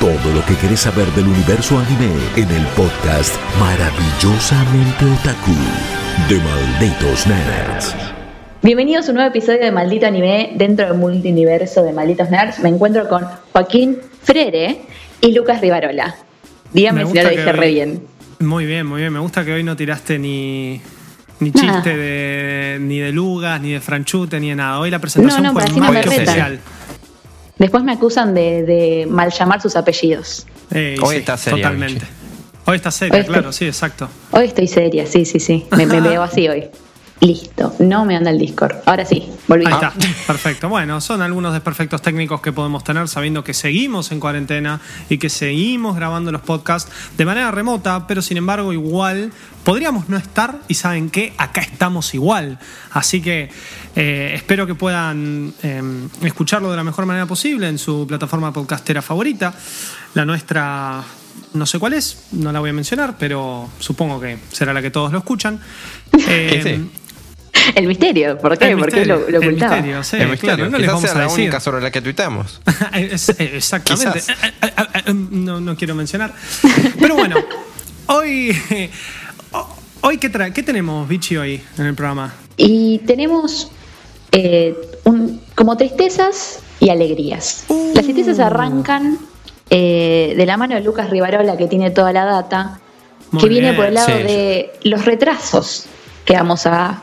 Todo lo que querés saber del universo anime en el podcast Maravillosamente Otaku de Malditos Nerds. Bienvenidos a un nuevo episodio de Maldito Anime dentro del multiverso de Malditos Nerds. Me encuentro con Joaquín Frere y Lucas Rivarola. Dígame Me si gusta lo dije hoy- re bien. Muy bien, muy bien. Me gusta que hoy no tiraste ni, ni chiste de, ni de Lugas, ni de Franchute, ni de nada. Hoy la presentación No, no, fue así no Después me acusan de, de mal llamar sus apellidos. Eh, Hoy sí, está seria, Totalmente. Hoy está seria, Hoy claro, sí, exacto. Hoy estoy seria, sí, sí, sí. Me, me veo así hoy. Listo. No me anda el Discord. Ahora sí, volví. Ahí está, perfecto. Bueno, son algunos desperfectos técnicos que podemos tener sabiendo que seguimos en cuarentena y que seguimos grabando los podcasts de manera remota, pero sin embargo igual podríamos no estar y saben qué, acá estamos igual. Así que eh, espero que puedan eh, escucharlo de la mejor manera posible en su plataforma podcastera favorita. La nuestra... No sé cuál es, no la voy a mencionar, pero supongo que será la que todos lo escuchan. Eh, sí. El misterio, ¿por qué? ¿Por qué lo, lo el ocultaba? misterio, sí, el misterio. claro, no les Quizás vamos sea a la decir. única sobre la que tuitamos. Es- eh, Exactamente. Quizás. Eh, eh, eh, No, no quiero mencionar. Pero bueno, hoy. Hoy, ¿qué, tra- ¿qué tenemos, Vichy, hoy en el programa? Y tenemos eh, un- como tristezas y alegrías. Uh. Las tristezas arrancan eh, de la mano de Lucas Rivarola, que tiene toda la data, Muy que viene por el lado sí. de los retrasos que vamos a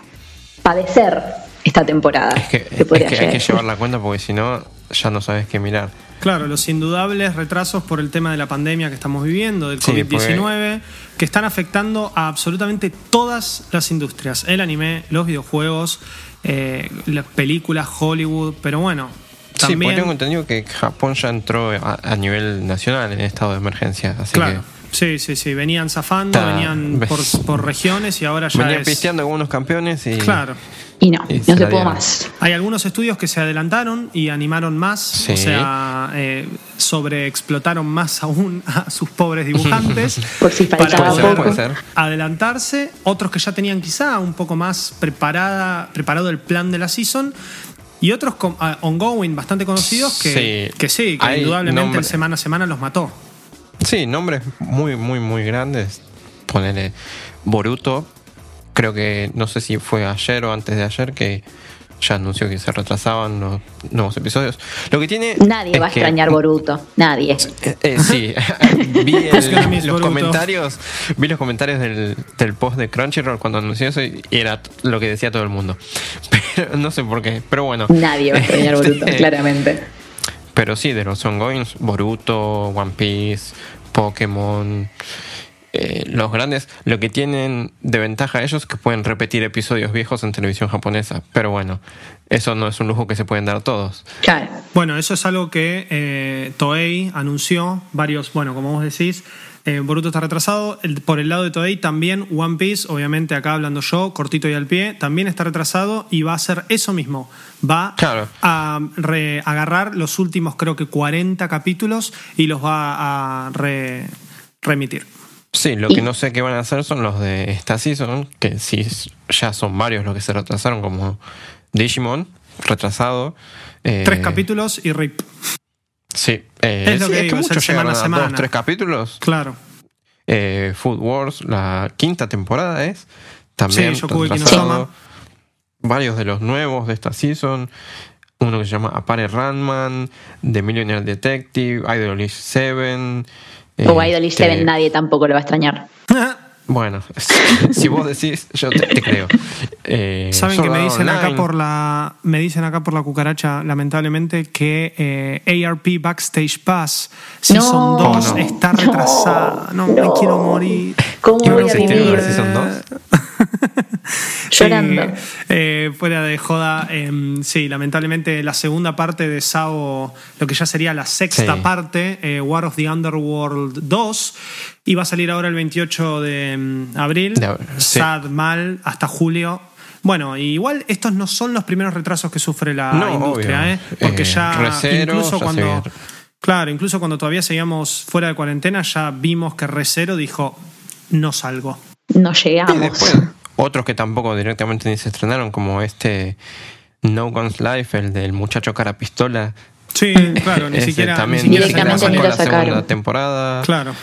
padecer esta temporada. Es que, es que hay que llevar la cuenta porque si no, ya no sabes qué mirar. Claro, los indudables retrasos por el tema de la pandemia que estamos viviendo, del Sí, COVID-19, que están afectando a absolutamente todas las industrias. El anime, los videojuegos, eh, las películas, Hollywood, pero bueno, Sí, porque también... tengo entendido que Japón ya entró a, a nivel nacional en estado de emergencia. Así Claro. Sí, sí, sí. Venían zafando, venían por, regiones y ahora ya venían es... pisteando algunos campeones y. Claro. Y no, Y no se se pudo más. Hay algunos estudios que se adelantaron y animaron más, Sí. o sea, eh, sobreexplotaron más aún a sus pobres dibujantes. Por si faltaba para ser, poco. puede ser. adelantarse, otros que ya tenían quizá un poco más preparada, preparado el plan de la season. Y otros con- ah, ongoing bastante conocidos que Sí. que, sí, que Hay indudablemente nombre- semana a semana los mató. Sí, nombres muy, muy, muy grandes. Ponele Boruto. Creo que no sé si fue ayer o antes de ayer que ya anunció que se retrasaban los nuevos episodios. Lo que tiene. Nadie va a que- extrañar Boruto. Nadie. Eh, eh, sí, vi el- los Boruto? comentarios, vi los comentarios del, del post de Crunchyroll cuando anunció eso y era lo que decía todo el mundo. Pero no sé por qué, pero bueno. Nadie va a extrañar Boruto, Este, claramente. Pero sí, de los ongoings, Boruto, One Piece, Pokémon, eh, los grandes, lo que tienen de ventaja ellos es que pueden repetir episodios viejos en televisión japonesa. Pero bueno, eso no es un lujo que se pueden dar todos. Claro. Bueno, eso es algo que eh, Toei anunció, varios, bueno, como vos decís, eh, Boruto está retrasado. El- por el lado de Toei también One Piece, obviamente acá hablando yo, cortito y al pie, también está retrasado y va a hacer eso mismo. Va Claro. a re- agarrar los últimos creo que 40 capítulos y los va a re- remitir. Sí, lo que no sé qué van a hacer son los de esta season, que sí ya son varios los que se retrasaron, como Digimon, retrasado. eh, Tres capítulos y rip. Sí, eh, Es lo sí, que digo, es el muchos semana a semana. dos, tres capítulos. Claro. Eh, Food Wars, la quinta temporada es. También Sí, retrasado. Varios de los nuevos de esta season. Uno que se llama Apare Ranman, The Millionaire Detective, Idolish 7. O Idolish este, Seven, nadie tampoco lo va a extrañar. Bueno, si vos decís, yo te, te creo. Eh, Saben que me dicen acá por la me dicen acá por la cucaracha lamentablemente que eh, ARP Backstage Pass Season No. 2 No. está retrasada. No, me No. quiero morir. ¿Cómo ¿Y voy a vivir? la Season 2? Llorando. Eh, fuera de joda, eh, sí, lamentablemente la segunda parte de Sao, lo que ya sería la sexta Sí. parte, eh, War of the Underworld 2, iba a salir ahora el 28 de mm, abril. De ab- sí. Sad, mal, hasta julio. Bueno, igual estos no son los primeros retrasos que sufre la No, industria, obvio. ¿eh? Porque Eh, ya, Recero incluso ya cuando. Claro, incluso cuando todavía seguíamos fuera de cuarentena, ya vimos que Recero dijo: No salgo. No Y llegamos. después, otros que tampoco directamente ni se estrenaron, como este No Guns Life, el del muchacho cara pistola. Sí, claro, ni siquiera. ni también siquiera Directamente sacó ni sacó lo la sacaron. segunda temporada. Claro.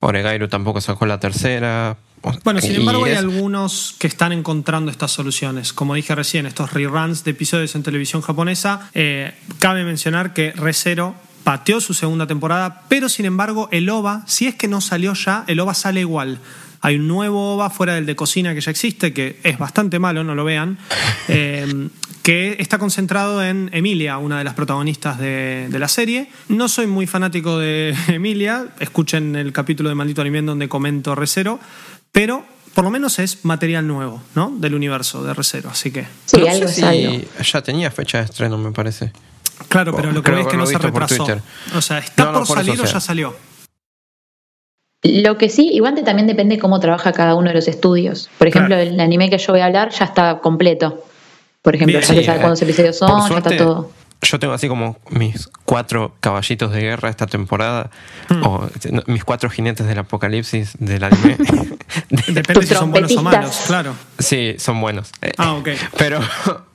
Oregairu tampoco sacó la tercera. Bueno, sin y embargo, hay algunos que están encontrando estas soluciones. Como dije recién, estos reruns de episodios en televisión japonesa. eh, cabe mencionar que ReZero pateó su segunda temporada, pero sin embargo, el OVA, si es que no salió ya, el OVA sale igual. Hay un nuevo OVA fuera del de cocina que ya existe, que es bastante malo, no lo vean, eh, que está concentrado en Emilia, una de las protagonistas de, de la serie. No soy muy fanático de Emilia, escuchen el capítulo de Maldito Anime donde comento ReZero, pero por lo menos es material nuevo, ¿no? Del universo de ReZero, así que... Sí, no algo sé ya tenía fecha de estreno, me parece. Claro, pero lo que ves es que no se retrasó. O sea, está No, no, por salir o o sea. ya salió. Lo que sí, igual también depende cómo trabaja cada uno de los estudios. Por ejemplo, Claro. el anime que yo voy a hablar ya está completo. Por ejemplo, Bien, ya se Sí, sabe eh, cuántos episodios son, ya suerte, está todo. Yo tengo así como mis cuatro caballitos de guerra esta temporada, Hmm. o no, mis cuatro jinetes del apocalipsis del anime. Depende si son buenos o malos, claro. sí, son buenos. Eh, Ah, ok. Pero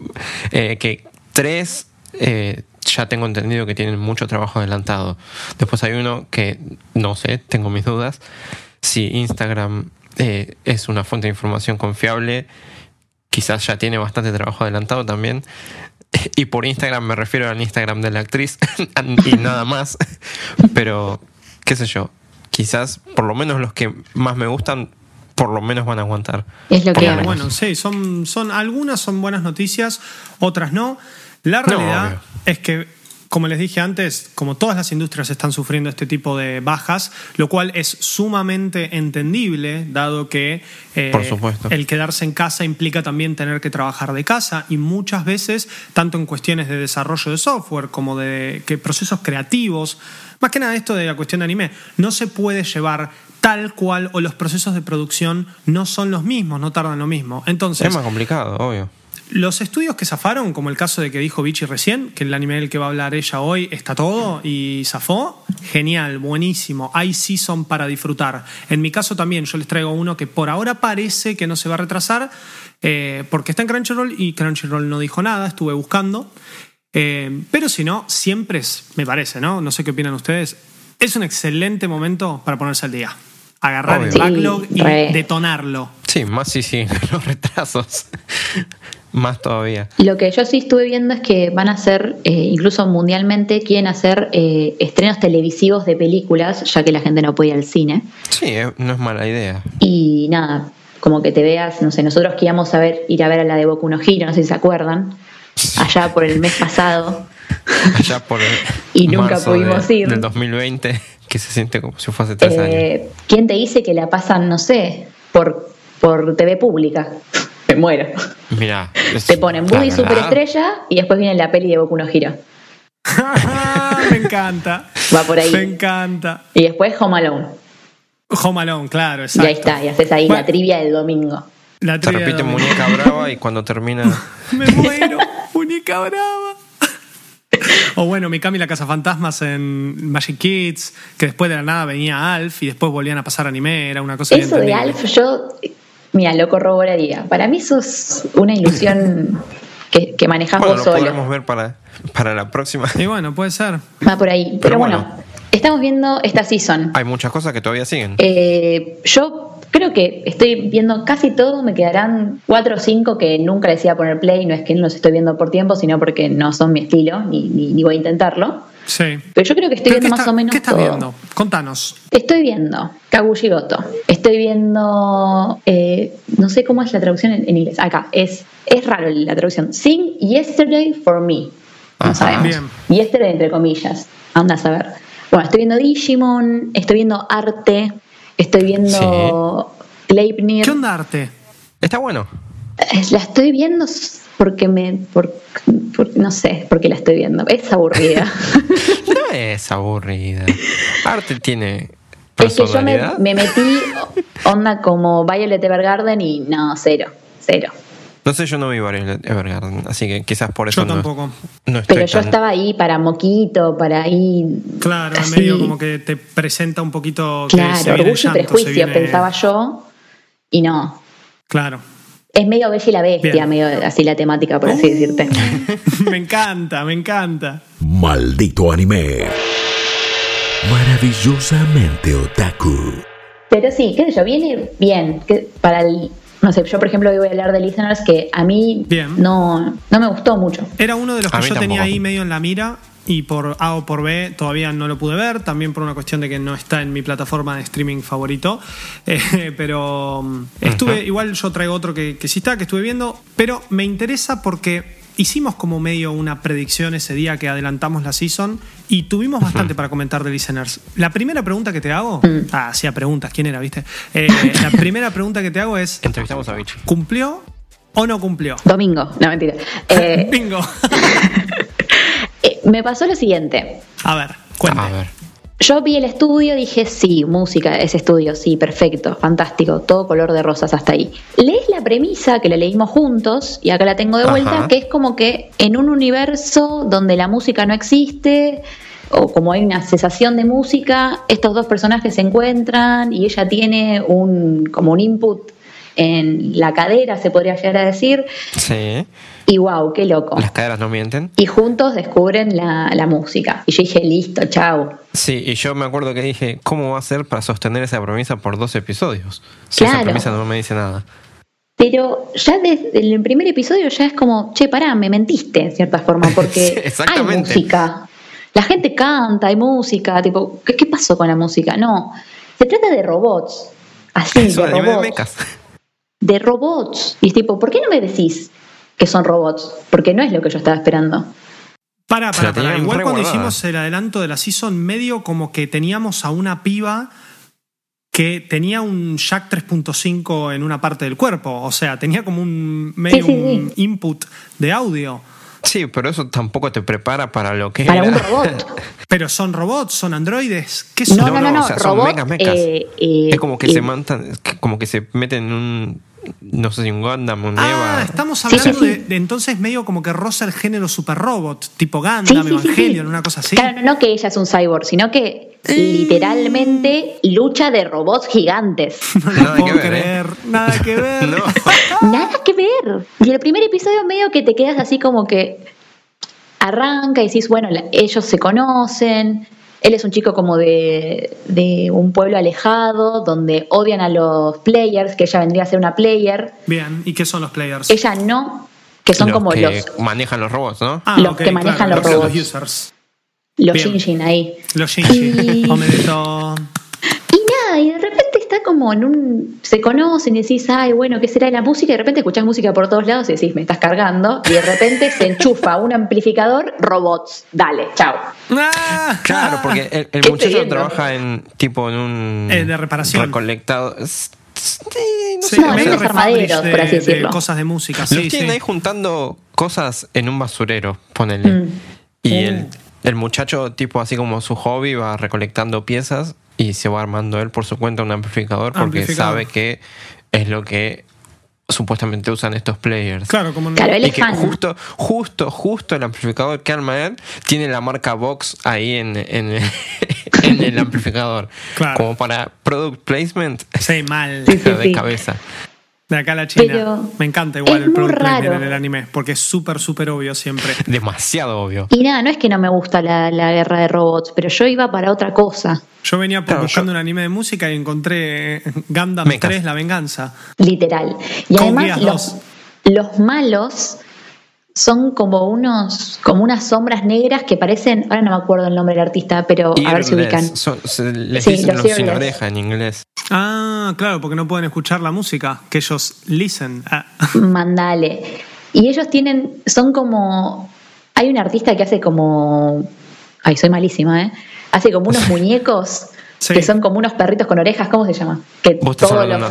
eh, que tres eh, ya tengo entendido que tienen mucho trabajo adelantado. Después hay uno que no sé, tengo mis dudas. Si Instagram eh, es una fuente de información confiable, quizás ya tiene bastante trabajo adelantado también. Y por Instagram me refiero al Instagram de la actriz y nada más. Pero, qué sé yo, quizás por lo menos los que más me gustan, por lo menos van a aguantar. Es lo que. Bueno, sí, son, son, algunas son buenas noticias, otras no. La realidad es que, como les dije antes, como todas las industrias están sufriendo este tipo de bajas, lo cual es sumamente entendible, dado que eh, Por supuesto. el quedarse en casa implica también tener que trabajar de casa y muchas veces, tanto en cuestiones de desarrollo de software como de que procesos creativos, más que nada esto de la cuestión de anime, no se puede llevar tal cual o los procesos de producción no son los mismos, no tardan lo mismo. Entonces, Es más complicado, obvio. Los estudios que zafaron, como el caso de que dijo Vichy recién, que el anime del que va a hablar ella hoy está todo y zafó, genial, buenísimo. Hay season para disfrutar. En mi caso también, yo les traigo uno que por ahora parece que no se va a retrasar, eh, porque está en Crunchyroll y Crunchyroll no dijo nada, estuve buscando. Eh, pero si no, siempre es, me parece, ¿no? No sé qué opinan ustedes. Es un excelente momento para ponerse al día. Agarrar el backlog Sí, y re. detonarlo. Sí, más si siguen los retrasos. Más todavía. Lo que yo sí estuve viendo es que van a hacer, eh, incluso mundialmente, quieren hacer eh, estrenos televisivos de películas, ya que la gente no puede ir al cine. Sí, eh, no es mala idea. Y nada, como que te veas, no sé, nosotros que íbamos a ver, ir a ver a la de Boku no Hero, no sé si se acuerdan, allá por el mes pasado. Allá por el Y nunca marzo pudimos de- ir. Del 2020, que se siente como si fuese tres años. ¿Quién te dice que la pasan, no sé, por, por TV pública? Me muero. Mira, Te ponen Buddy Superestrella y después viene la peli de Boku no Hero. me encanta. Va por ahí. Me encanta. Y después Home Alone. Home Alone, claro, Y exacto. ahí está, y haces ahí Bueno, la trivia del domingo. la Se repite de- muñeca brava y cuando termina. Me muero, muñeca brava. O bueno, Mikami la Casa Fantasmas en Magic Kids, que después de la nada venía Alf y después volvían a pasar anime, era una cosa Eso de. Alf, yo, mira, lo corroboraría. Para mí eso es una ilusión que, que manejas Bueno, vos lo solo. podremos ver para, para la próxima. Y bueno, puede ser. Va por ahí. Pero, Pero bueno, bueno. estamos viendo esta season. Hay muchas cosas que todavía siguen. Eh, yo creo que estoy viendo casi todo, me quedarán cuatro o cinco que nunca les iba a poner play, no es que no los estoy viendo por tiempo, sino porque no son mi estilo, ni, ni- ni voy a intentarlo. Sí. Pero yo creo que estoy ¿Pero viendo más está- o menos ¿Qué estás todo. viendo? Contanos. Estoy viendo Kagushi-Goto. Estoy viendo. eh, no sé cómo es la traducción en, en inglés. Acá. Es, es raro la traducción. Sing Yesterday for Me. No Ajá. sabemos. Bien. Yesterday entre comillas. Anda a saber. Bueno, estoy viendo Digimon. Estoy viendo Arte. Estoy viendo Gleipnir. ¿Qué onda arte? Está bueno. Eh, La estoy viendo porque me. Por, por- no sé por qué la estoy viendo. Es aburrida. No es aburrida. Arte tiene es que yo me, me metí onda como Violet Evergarden y no, cero. Cero. No sé, yo no vi Violet Evergarden, así que quizás por eso Yo no, tampoco. no estoy Pero yo tan- estaba ahí para Moquito, para ahí. Claro, en así. medio como que te presenta un poquito que se Claro, viene el orgullo y llanto, se prejuicio, viene- pensaba yo. Y no. Claro. Es medio bella y la bestia, Bien. medio así la temática, por así Uh. decirte. me encanta, me encanta. Maldito anime. Maravillosamente otaku. Pero sí, qué sé yo, viene bien. Que para el, no sé, yo por ejemplo hoy voy a hablar de Listeners que a mí Bien. no, no me gustó mucho. Era uno de los A que yo tenía ahí medio en la mira y por A o por B todavía no lo pude ver, también por una cuestión de que no está en mi plataforma de streaming favorito. Eh, pero mm, estuve, igual yo traigo otro que, que sí está, que estuve viendo, pero me interesa porque hicimos como medio una predicción ese día que adelantamos la season y tuvimos bastante para comentar de listeners. La primera pregunta que te hago, ah, hacía preguntas, ¿quién era, viste? Eh, la primera pregunta que te hago es, Entrevistamos a Vichy. ¿cumplió o no cumplió? Domingo, no mentira. Eh, Bingo. Me pasó lo siguiente. A ver, cuente. A ver. Yo vi el estudio, dije, sí, música, ese estudio, sí, perfecto, fantástico, todo color de rosas hasta ahí. Lees la premisa que la leímos juntos, y acá la tengo de vuelta, Ajá. que es como que en un universo donde la música no existe, o como hay una cesación de música, estos dos personajes se encuentran y ella tiene un, como un input en la cadera, se podría llegar a decir, Sí. y wow, qué loco. Las caderas no mienten. Y juntos descubren la, la música. Y yo dije, listo, chao. Sí, y yo me acuerdo que dije, ¿cómo va a ser para sostener esa premisa por dos episodios? Si esa premisa no me dice nada. Pero ya desde el primer episodio ya es como, che, pará, me mentiste en cierta forma, Sí, porque hay música. La gente canta, hay música, tipo, ¿qué, qué pasó con la música? No, se trata de robots, así, Es de robots. De robots. Y es tipo, ¿por qué no me decís que son robots? Porque no es lo que yo estaba esperando. Para, para, para. Igual cuando hicimos el adelanto de la season, medio como que teníamos a una piba que tenía un jack 3.5 en una parte del cuerpo. O sea, tenía como un medio Sí, sí, un sí. input de audio. Sí, pero eso tampoco te prepara para lo que Para era. un robot. Pero son robots, son androides. ¿Qué son? No, no, no, no, o sea, son mechas, mechas. eh, eh, es como que eh, se mantan, como que se meten en un, no sé si un Gundam, un Ah, Eva. estamos hablando sí, sí. De, de entonces medio como que roza el género super robot, tipo Gundam, sí, sí, sí. Evangelion, una cosa así. Claro, no, no que ella es un cyborg, sino que literalmente lucha de robots gigantes. No Nada lo que puedo ver, ¿eh? creer, nada que ver. No. Nada que ver. Y el primer episodio medio que te quedas así como que arranca y decís, bueno, ellos se conocen. Él es un chico como de, de un pueblo alejado, donde odian a los players, que ella vendría a ser una player. Bien, ¿y qué son los players? Ella no, que son Los como que los, manejan los robots, ¿no? Ah, los que manejan los robots. users. los Bien. Shinjin ahí. Los. Y nada, y de repente está como en un. Se conocen y decís, ay, bueno, ¿qué será de la música? Y de repente escuchás música por todos lados y decís, me estás cargando. Y de repente se enchufa un amplificador, robots. Dale, chao. Ah, Claro, porque el, el ¿Qué estoy muchacho trabaja en tipo en un Eh, de reparación. recolectado. Sí, no Sí, sé, No, o en sea, unos armaderos, de, por así de decirlo. cosas de música, los sí, tienen sí. ahí juntando cosas en un basurero, ponele. Mm. Y Mm. el, el muchacho, tipo así como su hobby, va recolectando piezas y se va armando él por su cuenta un amplificador porque Amplificador. sabe que es lo que supuestamente usan estos players. Claro, como Claro, él Y es que fan. justo, justo, justo el amplificador que arma él tiene la marca Vox ahí en, en, en el amplificador. Claro. Como para product placement Sí, mal. Sí, sí, de sí. cabeza. De acá a la China. Pero Me encanta igual el product placement raro. en el anime, porque es súper, súper obvio siempre. Demasiado obvio. Y nada, no es que no me gusta la, la guerra de robots, pero yo iba para otra cosa, Yo venía por Claro, buscando yo- un anime de música y encontré Gundam Mechas. 3, La Venganza. literal. Y Con además los, los malos son como unos como unas sombras negras que parecen, ahora no me acuerdo el nombre del artista, pero a ver si ubican. Son- se les Sí, dicen los los sin oreja en inglés. Ah, claro, porque no pueden escuchar la música, que ellos listen. Ah. Mandale. Y ellos tienen, son como, hay un artista que hace como, ay, soy malísima, ¿eh? Hace como unos muñecos Sí. que son como unos perritos con orejas, ¿cómo se llama? Que todos los,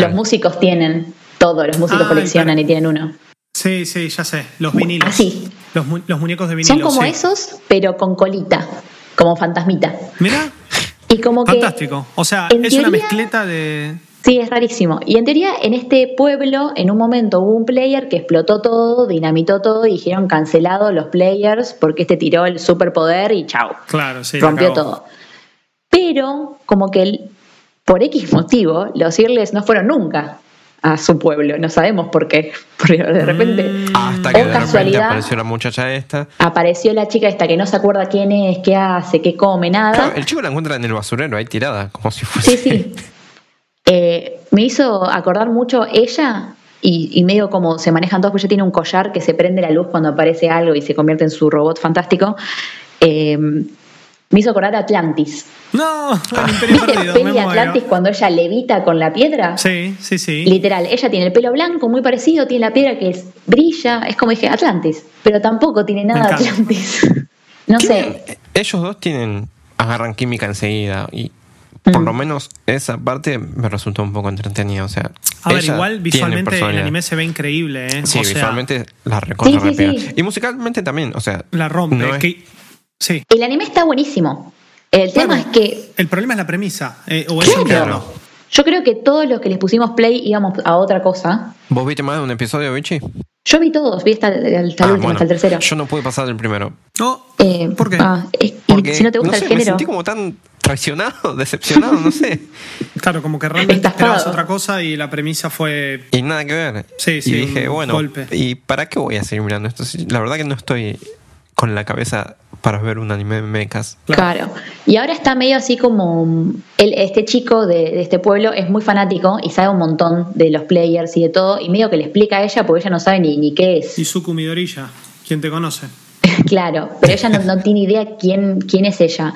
los músicos tienen. Todos los músicos Ay, coleccionan claro. y tienen uno. Sí, sí, ya sé. Los vinilos. Así. Los, mu- los muñecos de vinilo. Son como sí. esos, pero con colita, como fantasmita. Mira, Y como que. fantástico. O sea, es una mezcleta de. Sí, es rarísimo. Y en teoría, en este pueblo, en un momento hubo un player que explotó todo, dinamitó todo y dijeron cancelado los players porque este tiró el superpoder y chao. Claro, sí. rompió todo. Pero, como que el- por X motivo, los Irles no fueron nunca a su pueblo. No sabemos por qué. Porque de repente Mm. Hasta que O de repente casualidad. apareció la muchacha esta. apareció la chica esta que no se acuerda quién es, qué hace, qué come, nada. Claro, el chico la encuentra en el basurero, ahí tirada, como si fuese. Sí, sí. Eh, me hizo acordar mucho ella y, y medio como se manejan todos, porque ella tiene un collar que se prende la luz cuando aparece algo y se convierte en su robot fantástico. Eh, me hizo acordar a Atlantis. No, el Imperio ¿Viste Perdido. peli me de muero. Atlantis cuando ella levita con la piedra? Sí, sí, sí. Literal, ella tiene el pelo blanco, muy parecido, tiene la piedra que es- brilla, es como dije, Atlantis, pero tampoco tiene nada de. Atlantis. No sé, ellos dos tienen, agarran química enseguida y por Mm. lo menos esa parte me resultó un poco entretenida. O sea, A ver, igual visualmente el anime se ve increíble, ¿eh? Sí, o sea, visualmente la recontra Sí, sí, repega. sí. Y musicalmente también, o sea. la rompe. no es- que- sí. el anime está buenísimo. El tema Bueno, es que El problema es la premisa. eh, o eso Claro. Yo creo que todos los que les pusimos play íbamos a otra cosa. ¿Vos viste más de un episodio, Vichy? Yo vi todos, vi hasta, hasta el Ah, último, bueno, hasta el tercero. Yo no pude pasar del primero. No, Eh, ¿Por qué? ah, Porque, si no te gusta no el sé, me género. sentí como tan traicionado, decepcionado, no sé. Claro, como que realmente esperabas otra cosa y la premisa fue. Y nada que ver. Sí, sí, Y dije, bueno, golpe. ¿y para qué voy a seguir mirando esto? La verdad que no estoy con la cabeza para ver un anime de mechas. Claro. Y ahora está medio así como. el- este chico de, de este pueblo es muy fanático y sabe un montón de los players y de todo. Y medio que le explica a ella porque ella no sabe ni, ni qué es. Izuku Midoriya, ¿quién te conoce? claro, pero ella no, no tiene idea quién, quién es ella.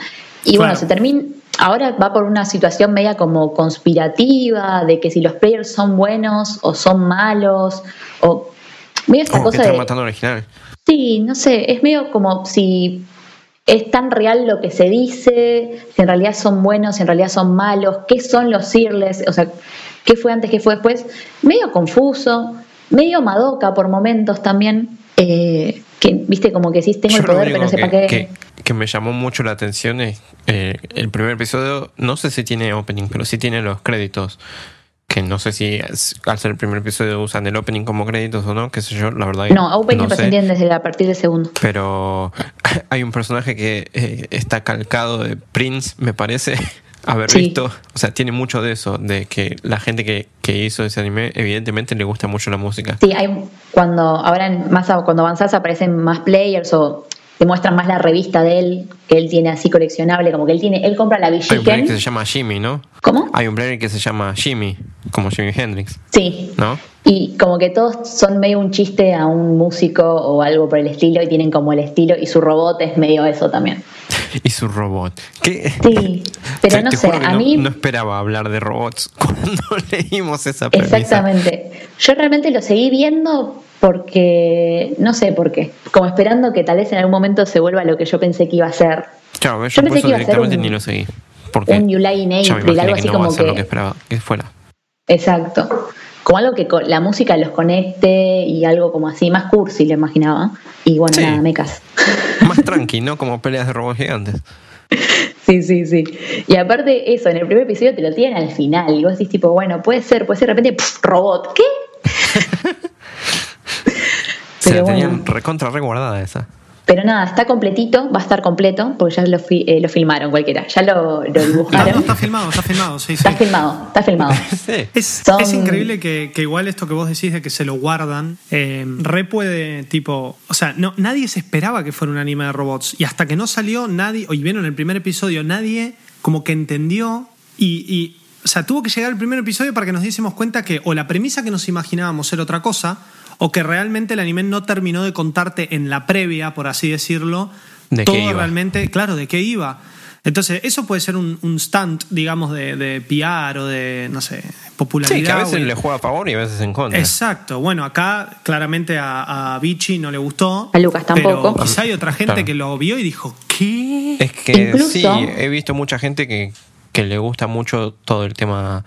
Y bueno, se termina. Ahora va por una situación media como conspirativa, de que si los players son buenos o son malos, o medio esta Como que cosa están de. matando al original. Sí, no sé, es medio como si es tan real lo que se dice, si en realidad son buenos, si en realidad son malos, qué son los Searless, o sea, qué fue antes, qué fue después, medio confuso, medio madoka por momentos también, eh, que viste como que sí tengo Yo el poder, pero no sé para qué. que- que me llamó mucho la atención es eh, el primer episodio, no sé si tiene opening, pero sí tiene los créditos. Que no sé si es- al ser el primer episodio usan el opening como créditos o no, qué sé yo, la verdad. que No, Open no desde a partir del segundo. Pero hay un personaje que eh, está calcado de Prince, me parece, haber Sí. visto. O sea, tiene mucho de eso, de que la gente que, que hizo ese anime, evidentemente le gusta mucho la música. Sí, hay cuando ahora en- más cuando avanzás aparecen más players o te muestran más la revista de él que él tiene así coleccionable, como que él tiene, él compra la Hay un player que se Villiquen. llama Jimmy, ¿no? ¿Cómo? Hay un player que se llama Jimmy, como Jimi Hendrix, Sí, ¿no? Y como que todos son medio un chiste a un músico o algo por el estilo y tienen como el estilo y su robot es medio eso también. Y su robot. ¿Qué? Sí, pero Te- no te sé, a no, mí no esperaba hablar de robots cuando leímos esa premisa. exactamente. Yo realmente lo seguí viendo porque no sé por qué, como esperando que tal vez en algún momento se vuelva lo que yo pensé que iba a ser. Claro, yo, Yo pensé que iba a ser un- ni lo seguí. Porque Un ya me April, algo que así no como ser lo que que esperaba que fuera. Exacto. Como algo que la música los conecte y algo como así, más cursi lo imaginaba. Y bueno, Sí. nada, mecas. Más tranqui, ¿no? Como peleas de robots gigantes. Sí, sí, sí. Y aparte eso, en el primer episodio te lo tienen al final. Y vos decís tipo, bueno, puede ser, puede ser de repente, pff, robot. ¿Qué? Se Pero la tenían bueno. recontra reguardada esa. Pero nada, está completito, va a estar completo, porque ya lo, fi- eh, lo filmaron cualquiera. Ya lo, lo Ah, no, dibujaron. está filmado, está filmado, sí, sí. Está filmado, está filmado. Sí. Es, Son- es increíble que, que igual esto que vos decís de que se lo guardan, eh, re puede, tipo, o sea, no, nadie se esperaba que fuera un anime de robots. Y hasta que no salió, nadie, o y vieron el primer episodio, nadie como que entendió y, y, o sea, tuvo que llegar el primer episodio para que nos diésemos cuenta que o la premisa que nos imaginábamos era otra cosa, o que realmente el anime no terminó de contarte en la previa, por así decirlo, ¿De qué todo iba? realmente, claro, de qué iba. Entonces, eso puede ser un, un stunt, digamos, de, de PR o de, no sé, popularidad. Sí, que a veces o- le juega a favor y a veces en contra. Exacto. Bueno, acá claramente a, a Vichy no le gustó. A Lucas tampoco. Pero quizá hay otra gente Claro. que lo vio y dijo, ¿qué? Es que Incluso- sí, he visto mucha gente que, que le gusta mucho todo el tema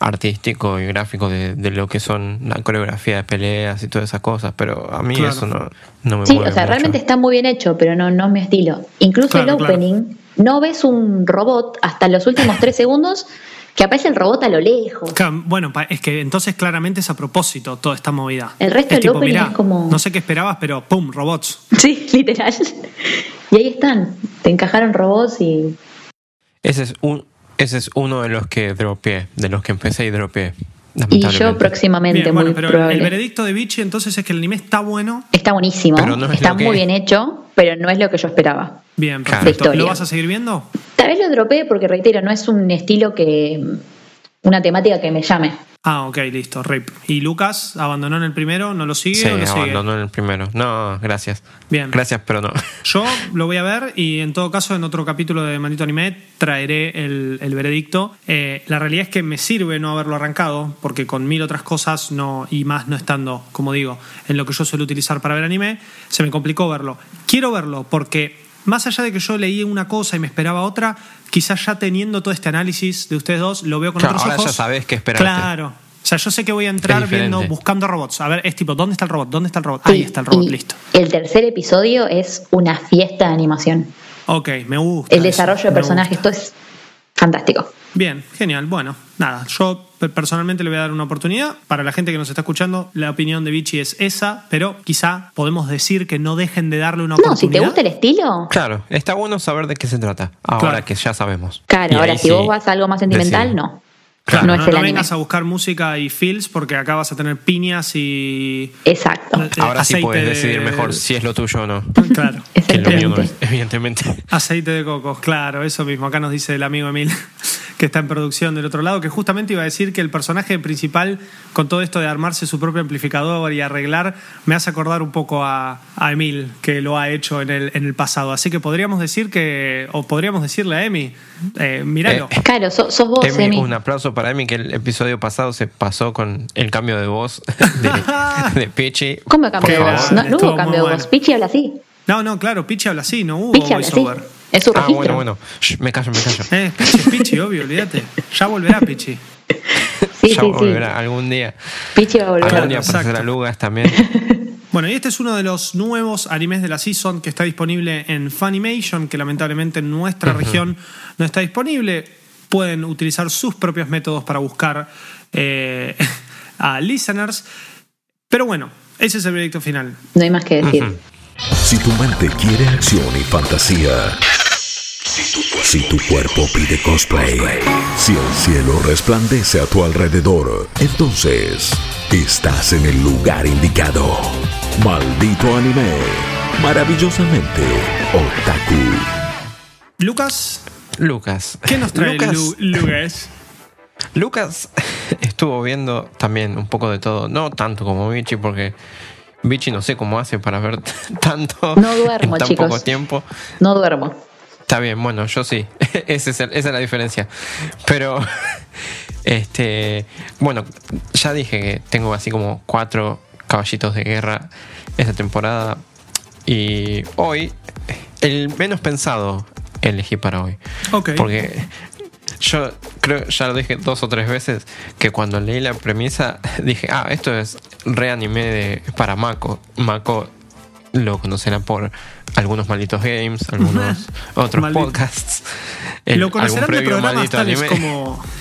artístico y gráfico de, de lo que son la coreografía de peleas y todas esas cosas, pero a mí Claro. eso no, no me Sí, mueve o sea, mucho. realmente está muy bien hecho, pero no, no es mi estilo. Incluso Claro, el claro. opening, no ves un robot hasta los últimos tres segundos que aparece el robot a lo lejos. Claro, Bueno, es que entonces claramente es a propósito toda esta movida. El resto es del opening es como- No sé qué esperabas, pero ¡pum! Robots. Sí, literal. Y ahí están, te encajaron robots y Ese es un ese es uno de los que dropeé, de los que empecé y dropeé. Y yo próximamente, Bien, muy bueno, pero probable. el veredicto de Vichy entonces es que el anime está bueno. Está buenísimo, Pero no es está lo que- muy bien hecho, pero no es lo que yo esperaba. Bien, Claro. perfecto. ¿Lo vas a seguir viendo? Tal vez lo dropeé porque, reitero, no es un estilo que. una temática que me llame. Ah, ok, listo, rip. ¿Y Lucas abandonó en el primero? ¿No lo sigue Sí, o lo sigue? abandonó en el primero. No, gracias. Bien. Gracias, pero no. Yo lo voy a ver y en todo caso en otro capítulo de Maldito Anime traeré el, el veredicto. Eh, la realidad es que me sirve no haberlo arrancado porque con mil otras cosas no y más no estando, como digo, en lo que yo suelo utilizar para ver anime, se me complicó verlo. Quiero verlo porque más allá de que yo leí una cosa y me esperaba otra, quizás ya teniendo todo este análisis de ustedes dos, lo veo con Claro, otros ahora ojos. ya sabés qué esperarte. Claro. O sea, yo sé que voy a entrar viendo, buscando robots. A ver, es tipo, ¿dónde está el robot? ¿Dónde está el robot? Ahí Y- está el robot, y listo. El tercer episodio es una fiesta de animación. Ok, me gusta. El eso, desarrollo de personajes, esto es fantástico. Bien, genial. Bueno, nada, yo pe- personalmente le voy a dar una oportunidad. Para la gente que nos está escuchando, la opinión de Vichy es esa, pero quizá podemos decir que no dejen de darle una No, si oportunidad. te gusta el estilo, Claro, está bueno saber de qué se trata. Ahora Claro. que ya sabemos. claro, Y ahora si sí vos vas a algo más sentimental, decide. no. Claro, no no, es el no anime. vengas a buscar música y feels porque acá vas a tener piñas y. Exacto. eh, Ahora sí puedes de- decidir mejor si es lo tuyo o no. Claro. Que lo mío no Exactamente. es, evidentemente. Aceite de coco, claro, eso mismo. Acá nos dice el amigo Emil, que está en producción del otro lado, que justamente iba a decir que el personaje principal, con todo esto de armarse su propio amplificador y arreglar, me hace acordar un poco a, a Emil, que lo ha hecho en el, en el pasado. Así que podríamos decir que, o podríamos decirle a Emi, eh, míralo. Eh, Claro, so- sos vos, Emi. un aplauso para Emi que el episodio pasado se pasó con el cambio de voz de, de Pichi. ¿Cómo cambio de voz? No, no hubo cambio de voz. bueno. Pichi habla así. No, no, claro, Pichi habla así, no hubo Pichi habla así. voiceover. Es su Ah, registro. bueno, bueno. Shh, me callo, me callo. Eh, Pichi, es Pichi, obvio, olvídate. Ya volverá Pichi. Sí, ya sí, sí. volverá algún día. Pichi va a volver. Algún día exacto. aparecerá Lugas también. Bueno, y este es uno de los nuevos animes de la season que está disponible en Funimation, que lamentablemente en nuestra región no está disponible. Pueden utilizar sus propios métodos para buscar eh, a listeners. Pero bueno, ese es el veredicto final. No hay más que decir. Si tu mente quiere acción y fantasía. Si tu cuerpo pide cosplay. Si el cielo resplandece a tu alrededor. Entonces, estás en el lugar indicado. Maldito anime. Maravillosamente otaku. Lucas, Lucas. ¿qué nos trae Lucas, Lu- Lucas? Lucas estuvo viendo también un poco de todo. No tanto como Vichy, porque Vichy no sé cómo hace para ver tanto No duermo, en tan chicos. poco tiempo. No duermo. Está bien, bueno, yo sí. Ese es el- esa es la diferencia. Pero, este, bueno, ya dije que tengo así como cuatro caballitos de guerra esta temporada. Y hoy, el menos pensado elegí para hoy. Ok. Porque yo creo, ya lo dije dos o tres veces, que cuando leí la premisa dije, ah, esto es reanime de, para Mako. Mako lo conocerán por algunos malditos games, algunos otros Maldito. podcasts. el- Lo algún conocerán de previo programas maldito tales anime. como...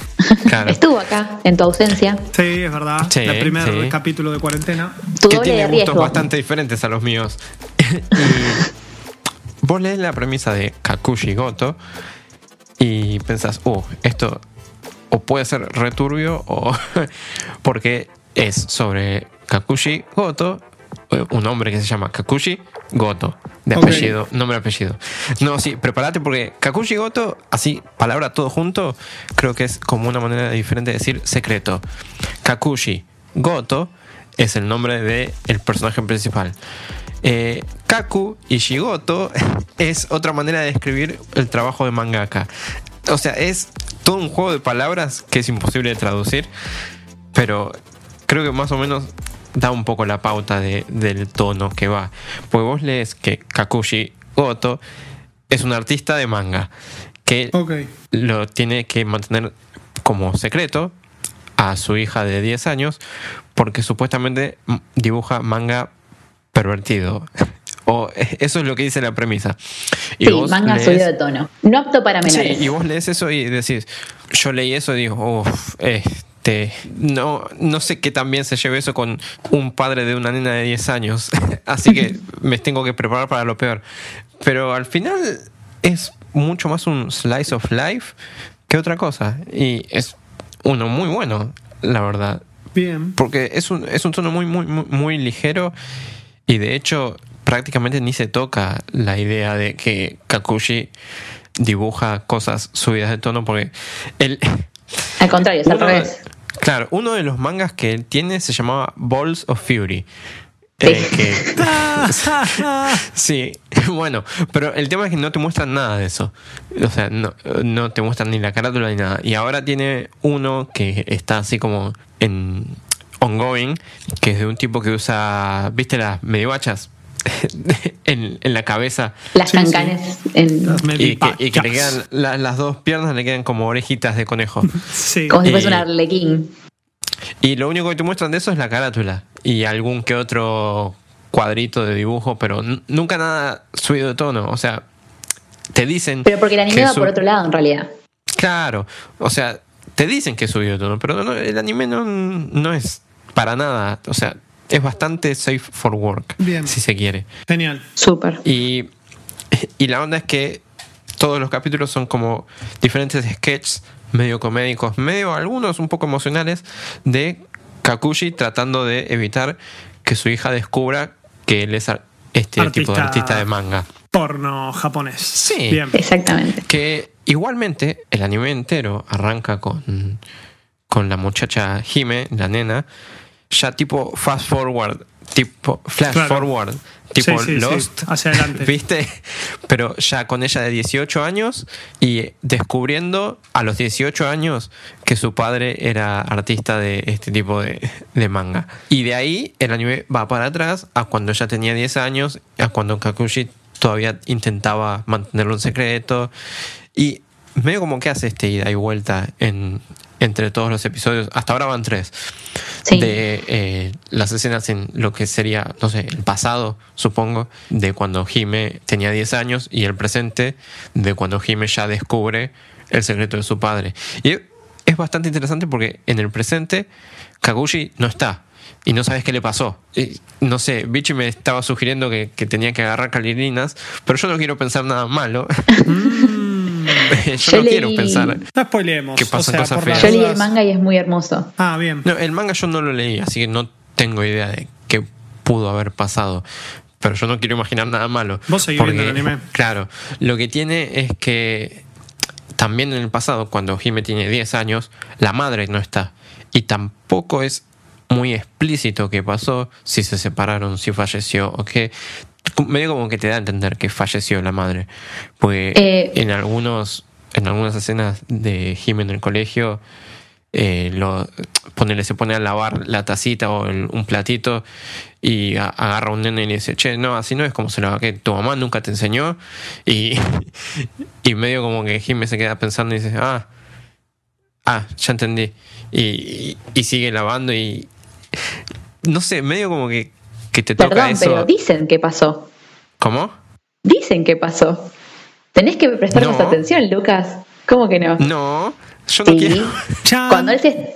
Claro. Estuvo acá, en tu ausencia. Sí, es verdad. Sí, el primer sí. capítulo de cuarentena. Tu que tiene gustos bastante diferentes a los míos. y vos lees la premisa de Kakushi Goto y pensás, uh, esto o puede ser returbio o porque es sobre Kakushi Goto, eh, un hombre que se llama Kakushi Goto, de apellido, nombre apellido. No, sí, prepárate porque Kakushi Goto, así, palabra todo junto, creo que es como una manera diferente de decir secreto. Kakushi Goto es el nombre del el personaje principal. Eh, Kaku y Shigoto es otra manera de describir el trabajo de mangaka. O sea, es todo un juego de palabras que es imposible de traducir, pero creo que más o menos da un poco la pauta de- del tono que va. Pues vos lees que Kakushi Goto es un artista de manga que lo tiene que mantener como secreto a su hija de 10 años porque supuestamente dibuja manga pervertido. O eso es lo que dice la premisa. Y sí, manga subido de tono. No apto para menores. Sí, y vos lees eso y decís, yo leí eso y digo, uff, este, no, no sé qué también se lleve eso con un padre de una nena de 10 años. Así que me tengo que preparar para lo peor. Pero al final es mucho más un slice of life que otra cosa. Y es uno muy bueno, la verdad. Bien. Porque es un, es un tono muy, muy, muy, muy ligero. Y de hecho, prácticamente ni se toca la idea de que Kakushi dibuja cosas subidas de tono porque él... Al contrario, es al revés. Claro, uno de los mangas que él tiene se llamaba Balls of Fury. Eh, sí, bueno, pero el tema es que no te muestran nada de eso. O sea, no, no te muestran ni la carátula ni nada. Y ahora tiene uno que está así como en ongoing, que es de un tipo que usa, ¿viste las mediguachas? en, la cabeza. Las cancanes. En... y, que, le quedan las dos piernas le quedan como orejitas de conejo. Como si fuese un arlequín. Y lo único que te muestran de eso es la carátula y algún que otro cuadrito de dibujo, pero nunca nada subido de tono. O sea, te dicen. Pero porque el anime va por otro lado, en realidad. Claro, o sea, te dicen que es subido de tono, pero el anime no, no es para nada. O sea, es bastante safe for work, Bien. si se quiere. Genial. Súper. Y, y la onda es que todos los capítulos son como diferentes sketches medio comédicos, medio algunos un poco emocionales, de Kakushi tratando de evitar que su hija descubra que él es este tipo de artista de manga. Porno japonés. Sí. Bien. Exactamente. Que igualmente el anime entero arranca con, con la muchacha Hime, la nena, ya tipo fast forward, tipo flash forward, tipo Lost, hacia adelante. ¿Viste? Pero ya con ella de 18 años y descubriendo a los 18 años que su padre era artista de este tipo de, de manga. Y de ahí el anime va para atrás a cuando ella tenía 10 años, a cuando Kakushi todavía intentaba mantenerlo en secreto. Y medio como que hace este ida y vuelta en, entre todos los episodios. Hasta ahora van tres. De eh, las escenas en lo que sería, no sé, el pasado, supongo, de cuando Jime tenía 10 años y el presente de cuando Jime ya descubre el secreto de su padre. Y es bastante interesante porque en el presente Kagushi no está y no sabes qué le pasó. Y, no sé, Bichi me estaba sugiriendo que, que tenía que agarrar calirinas, pero yo no quiero pensar nada malo. yo, no quiero pensar. No spoilemos. Que pasan cosas feas. Yo leí el manga y es muy hermoso. Ah, bien. No, el manga yo no lo leí, así que no tengo idea de qué pudo haber pasado. Pero yo no quiero imaginar nada malo. Vos seguís viendo el anime. Claro, lo que tiene es que también en el pasado, cuando Jime tiene 10 años, la madre no está. Y tampoco es muy explícito qué pasó, si se separaron, si falleció o qué medio como que te da a entender que falleció la madre. Pues en algunos, en algunas escenas de Jim en el colegio, eh, lo, se pone a lavar la tacita o un platito y agarra a un nene y le dice, che, no, así no es como se lava, que tu mamá nunca te enseñó. Y, y medio como que Jim se queda pensando y dice, ah, ah, ya entendí. Y, y sigue lavando y no sé, medio como que que te toca Perdón, pero dicen que pasó. ¿Cómo? Dicen que pasó. Tenés que prestar más atención, Lucas. ¿Cómo que no? No, yo no quiero. Cuando él se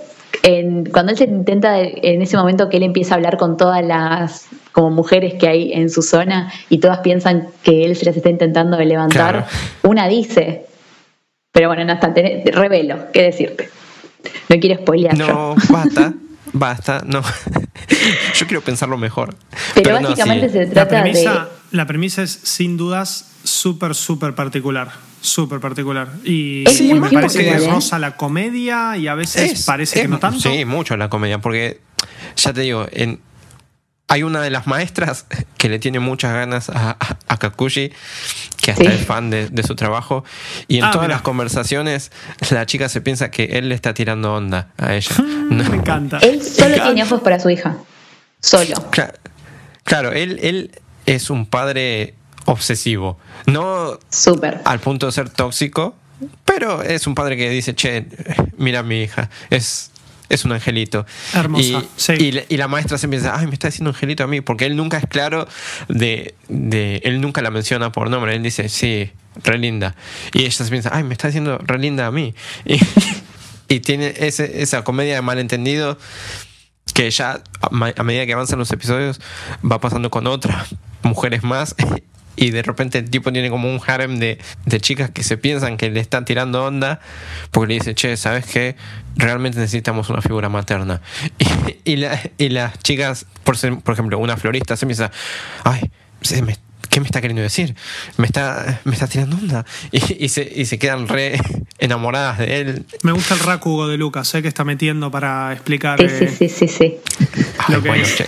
cuando él se intenta en ese momento que él empieza a hablar con todas las como mujeres que hay en su zona y todas piensan que él se las está intentando levantar, una dice, pero bueno, no obstante, revelo, ¿qué decirte? No quiero spoilear. No, basta. Basta, no. Yo quiero pensarlo mejor. Pero, básicamente se trata la premisa, de. La premisa es sin dudas súper, súper particular. Súper particular. Y me parece que rosa la comedia y a veces parece que no tanto. Sí, mucho la comedia, porque ya te digo, en, hay una de las maestras que le tiene muchas ganas a, a Kakushi, que hasta es fan de, su trabajo, y en ah, todas las conversaciones la chica se piensa que él le está tirando onda a ella. Me encanta. Él solo tiene ojos para su hija. Solo. Claro, él, él es un padre obsesivo. No Súper. al punto de ser tóxico, pero es un padre que dice, che, mira a mi hija, es es un angelito. Hermosa, Y, sí. y la- y la maestra se piensa, ay, me está diciendo angelito a mí, porque él nunca es claro de, de- él nunca la menciona por nombre, él dice, sí, re linda. Y ella se piensa, ay, me está diciendo re linda a mí. Y, y tiene ese- esa comedia de malentendido que ya a, a medida que avanzan los episodios va pasando con otras mujeres más y de repente el tipo tiene como un harem de, de chicas que se piensan que le están tirando onda porque le dice, che, ¿sabes qué? Realmente necesitamos una figura materna. Y, y la- y las chicas, por, ser- por ejemplo, una florista se piensa, ay, se me- ¿qué me está queriendo decir? Me está, me está tirando onda. Y, y se, y se quedan re enamoradas de él. Me gusta el racugo de Lucas, sé que está metiendo para explicar. Sí, eh, sí, sí, sí, sí. Ay, Lo que bueno, es.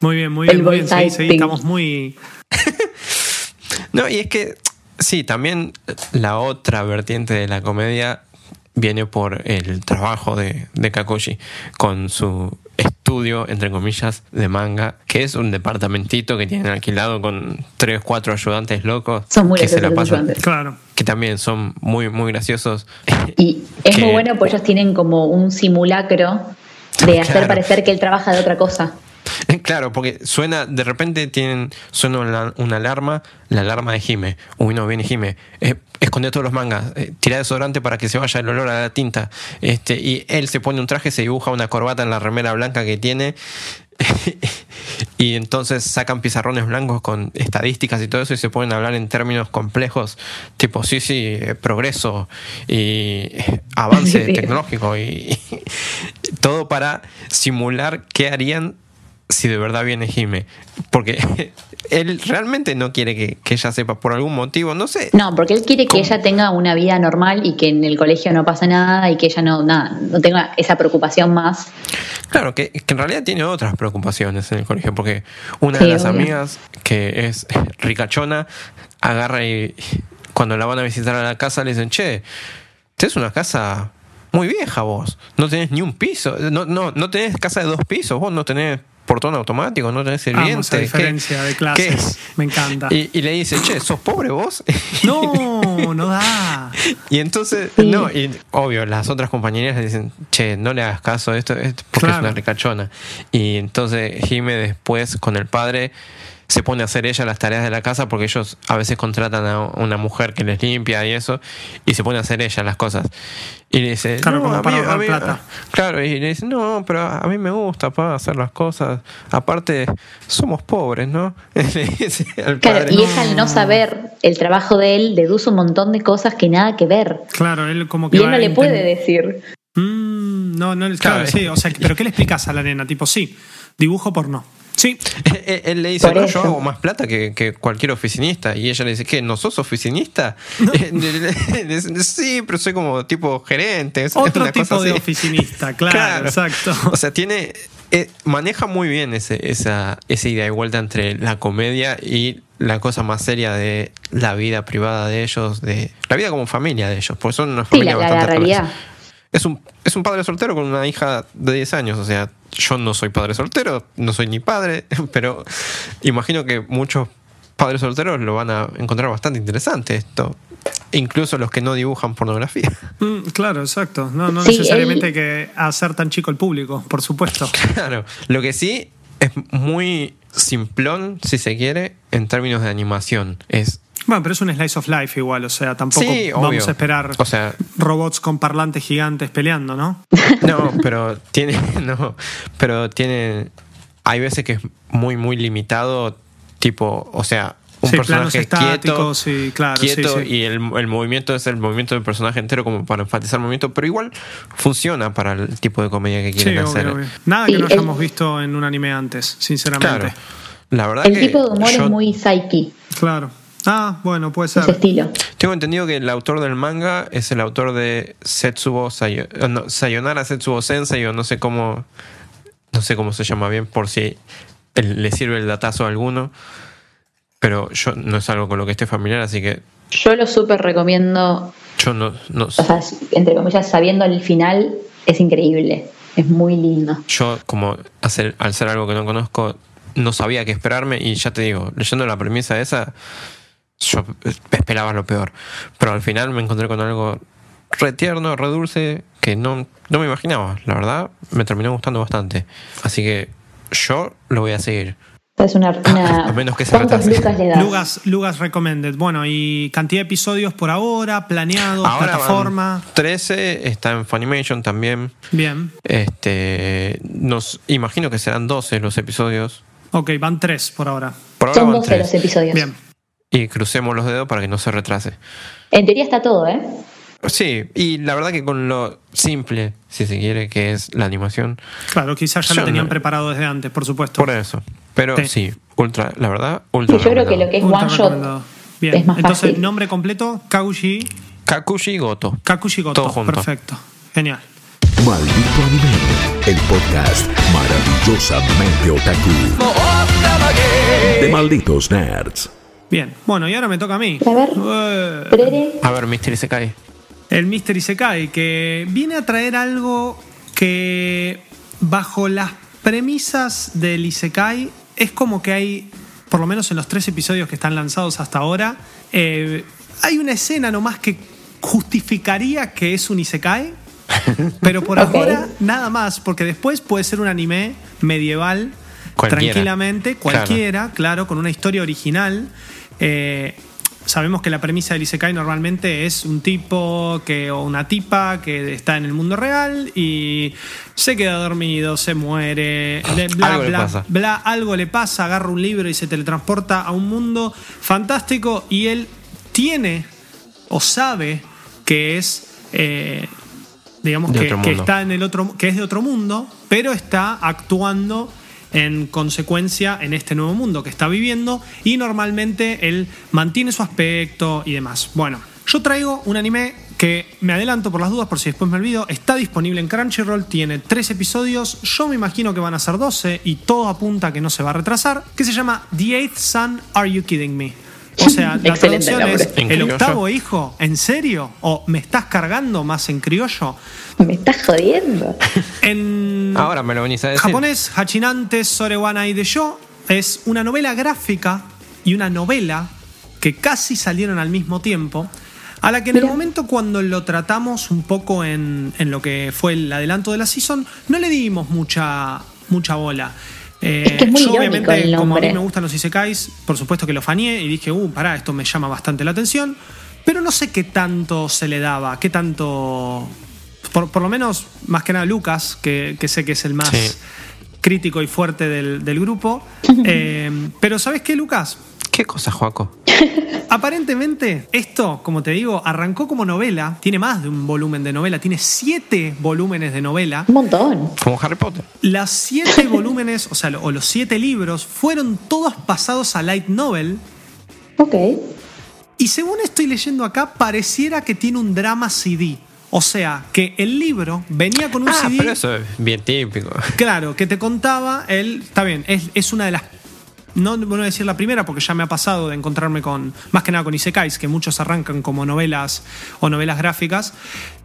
Muy bien, muy El bien, muy bien. Sí, sí, estamos muy. No, y es que sí, también la otra vertiente de la comedia viene por el trabajo de, de Kakoshi con su estudio, entre comillas, de manga, que es un departamentito que tienen alquilado con tres, cuatro ayudantes locos Son muy que se la los pasan, ayudantes. Claro. que también son muy, muy graciosos. Y es Que- muy bueno porque ellos tienen como un simulacro de hacer Claro. parecer que él trabaja de otra cosa. Claro, porque suena, de repente tienen, suena una, una alarma, la alarma de Jime. Uy, no, viene Jime. Eh, esconde todos los mangas, eh, tira desodorante para que se vaya el olor a la tinta. Este, y él se pone un traje, se dibuja una corbata en la remera blanca que tiene. y entonces sacan pizarrones blancos con estadísticas y todo eso y se ponen a hablar en términos complejos, tipo, sí, sí, progreso y avance Sí. tecnológico y, todo para simular qué harían si de verdad viene Jime. Porque él realmente no quiere que, que ella sepa por algún motivo, no sé. No, porque él quiere que ¿Cómo? ella tenga una vida normal y que en el colegio no pase nada y que ella no, nada, no tenga esa preocupación más. Claro, que, que en realidad tiene otras preocupaciones en el colegio, porque una de las obvio. amigas, que es ricachona, agarra y cuando la van a visitar a la casa le dicen, che, es una casa muy vieja vos, no tenés ni un piso, no, no, no tenés casa de dos pisos, vos no tenés portón automático, no tenés sirviente. esa ¿qué- diferencia de qué? clases. Me encanta. Y, y le dice, che, ¿sos pobre vos? No, no da. Y entonces, Sí. no, y obvio, las otras compañeras le dicen, che, no le hagas caso, esto, esto porque Claro. es una ricachona. Y entonces Jime después con el padre se pone a hacer ella las tareas de la casa porque ellos a veces contratan a una mujer que les limpia y eso, y se pone a hacer ella las cosas. Y le dice, Claro, "No, como a para mí- a mí- plata. Claro, y le dice, no, pero a mí me gusta pa, hacer las cosas. Aparte, somos pobres, ¿no? Le dice al Claro, padre. y ella al no saber el trabajo de él deduce un montón de cosas que nada que ver. Claro, él como que. Y él no le puede decir. Mm, no, no, claro, Claro. sí. O sea, ¿pero qué le explicas a la nena? Tipo, sí, dibujo porno. Sí, Él, él le dice, no, yo hago más plata que, que cualquier oficinista. Y ella le dice, ¿qué? ¿No sos oficinista? Dice, sí, pero soy como tipo gerente. es otro una cosa tipo de así. oficinista, claro, exacto. O sea, tiene. eh, maneja muy bien ese, esa, esa ida y vuelta entre la comedia y la cosa más seria de la vida privada de ellos, de la vida como familia de ellos, porque son una Sí, familia la, la, la bastante realidad. Es un, es un padre soltero con una hija de 10 años. O sea, yo no soy padre soltero, no soy ni padre, pero imagino que muchos padres solteros lo van a encontrar bastante interesante esto. Incluso los que no dibujan pornografía. Mm, claro, exacto. No, no Sí, necesariamente él- hay que hacer tan chico el público, por supuesto. Claro, lo que sí es muy simplón, si se quiere, en términos de animación. Es Bueno, pero es un slice of life igual, o sea, tampoco Sí, vamos obvio. a esperar O sea- robots con parlantes gigantes peleando, ¿no? No, pero tiene. No, pero tiene. Hay veces que es muy, muy limitado. Tipo, o sea, un Sí, planos personaje quieto. sí, claro, quieto sí. y el, el movimiento es el movimiento del personaje entero, como para enfatizar el movimiento. Pero igual funciona para el tipo de comedia que Sí, quieren obvio, hacer. obvio. Nada Sí, que no el- hayamos visto en un anime antes, sinceramente. Claro. La verdad El que tipo de humor yo es muy psyche, Claro. Ah, bueno, puede ese ser. estilo. tengo entendido que el autor del manga es el autor de Setsubo Sayo- eh, no, Sayonara Setsubo Sensei o no sé cómo no sé cómo se llama bien por si le sirve el datazo a alguno. Pero yo no es algo con lo que esté familiar, así que Yo lo súper recomiendo, yo no, no o sea, entre comillas, sabiendo el final, es increíble. Es muy lindo. yo como hacer, al ser algo que no conozco no sabía qué esperarme y ya te digo, leyendo la premisa esa yo esperaba lo peor, pero al final me encontré con algo re tierno, re dulce, que no, no me imaginaba. La verdad, me terminó gustando bastante. Así que yo lo voy a seguir. Es una, una- A menos que se ¿Cuántos retrase. lucas le das? Lugas, Lugas Recommended. Bueno, y cantidad de episodios por ahora, planeados, Ahora van plataforma. 13 está en Funimation también. Bien. Este, nos imagino que serán 12 los episodios. Ok, van tres por ahora. Por ahora Son van 12 tres. los episodios. Bien. Y crucemos los dedos para que no se retrase. En teoría está todo, ¿eh? Sí, y la verdad que con lo simple, si se quiere, que es la animación, Claro, quizás ya lo tenían no- preparado desde antes, por supuesto. por eso. Pero Sí. sí, ultra, la verdad, ultra. Sí, yo creo que lo que es Ultra one shot Bien. es más Entonces, fácil. nombre completo, Kakushi, Kakushi Goto. Kakushi Goto. Todo junto. Perfecto. Genial. Maldito Anime, el podcast maravillosamente otaku de malditos nerds. Bien. Bueno, y ahora me toca a mí. A ver. Prere. A ver, Mystery Sekai. el Mystery Sekai, que viene a traer algo que bajo las premisas del Isekai es como que hay, por lo menos en los tres episodios que están lanzados hasta ahora, eh, hay una escena nomás que justificaría que es un Isekai, pero por ahora nada más, porque después puede ser un anime medieval Cualquiera. tranquilamente, Claro. cualquiera, claro. con una historia original. Eh, sabemos que la premisa del Isekai normalmente es un tipo que, o una tipa que está en el mundo real y se queda dormido, se muere, le- bla, Algo le bla, pasa. bla, algo le pasa, agarra un libro y se teletransporta a un mundo fantástico y él tiene o sabe que es, eh, digamos, que, que está en el otro, que es de otro mundo, pero está actuando en consecuencia en este nuevo mundo que está viviendo y normalmente él mantiene su aspecto y demás. Bueno, yo traigo un anime que me adelanto por las dudas por si después me olvido, está disponible en Crunchyroll, tiene tres episodios, yo me imagino que van a ser 12 y todo apunta a que no se va a retrasar, que se llama The Eighth Son, Are You Kidding Me? O sea, la traducción es ¿En ¿El octavo hijo? ¿En serio? ¿O me estás cargando más en criollo? Me estás jodiendo. En Ahora me lo venís a decir. japonés, Hachinante Sorewanai de Yo es una novela gráfica y una novela que casi salieron al mismo tiempo, a la que en el momento cuando lo tratamos un poco en, en lo que fue el adelanto de la season, no le dimos mucha, mucha bola. Eh, Es que es muy yo obviamente, el como a mí me gustan los isekais, por supuesto que lo faneé y dije, uh, pará, esto me llama bastante la atención, pero no sé qué tanto se le daba, qué tanto... Por, por lo menos, más que nada Lucas, que, que sé que es el más Sí. crítico y fuerte del, del grupo. Eh, pero ¿sabes qué, Lucas? ¿Qué cosa, Joaco? Aparentemente, esto, como te digo, arrancó como novela, tiene más de un volumen de novela, tiene siete volúmenes de novela. Un montón. Como Harry Potter. Las siete volúmenes, o sea, o los siete libros, fueron todos pasados a light novel. Ok. Y según estoy leyendo acá, pareciera que tiene un drama CD. O sea, que el libro venía con un Ah, CD. pero eso es bien típico. Claro, que te contaba él. Está bien, es, es una de las. No voy a decir la primera porque ya me ha pasado de encontrarme con. Más que nada con Isekais, que muchos arrancan como novelas o novelas gráficas.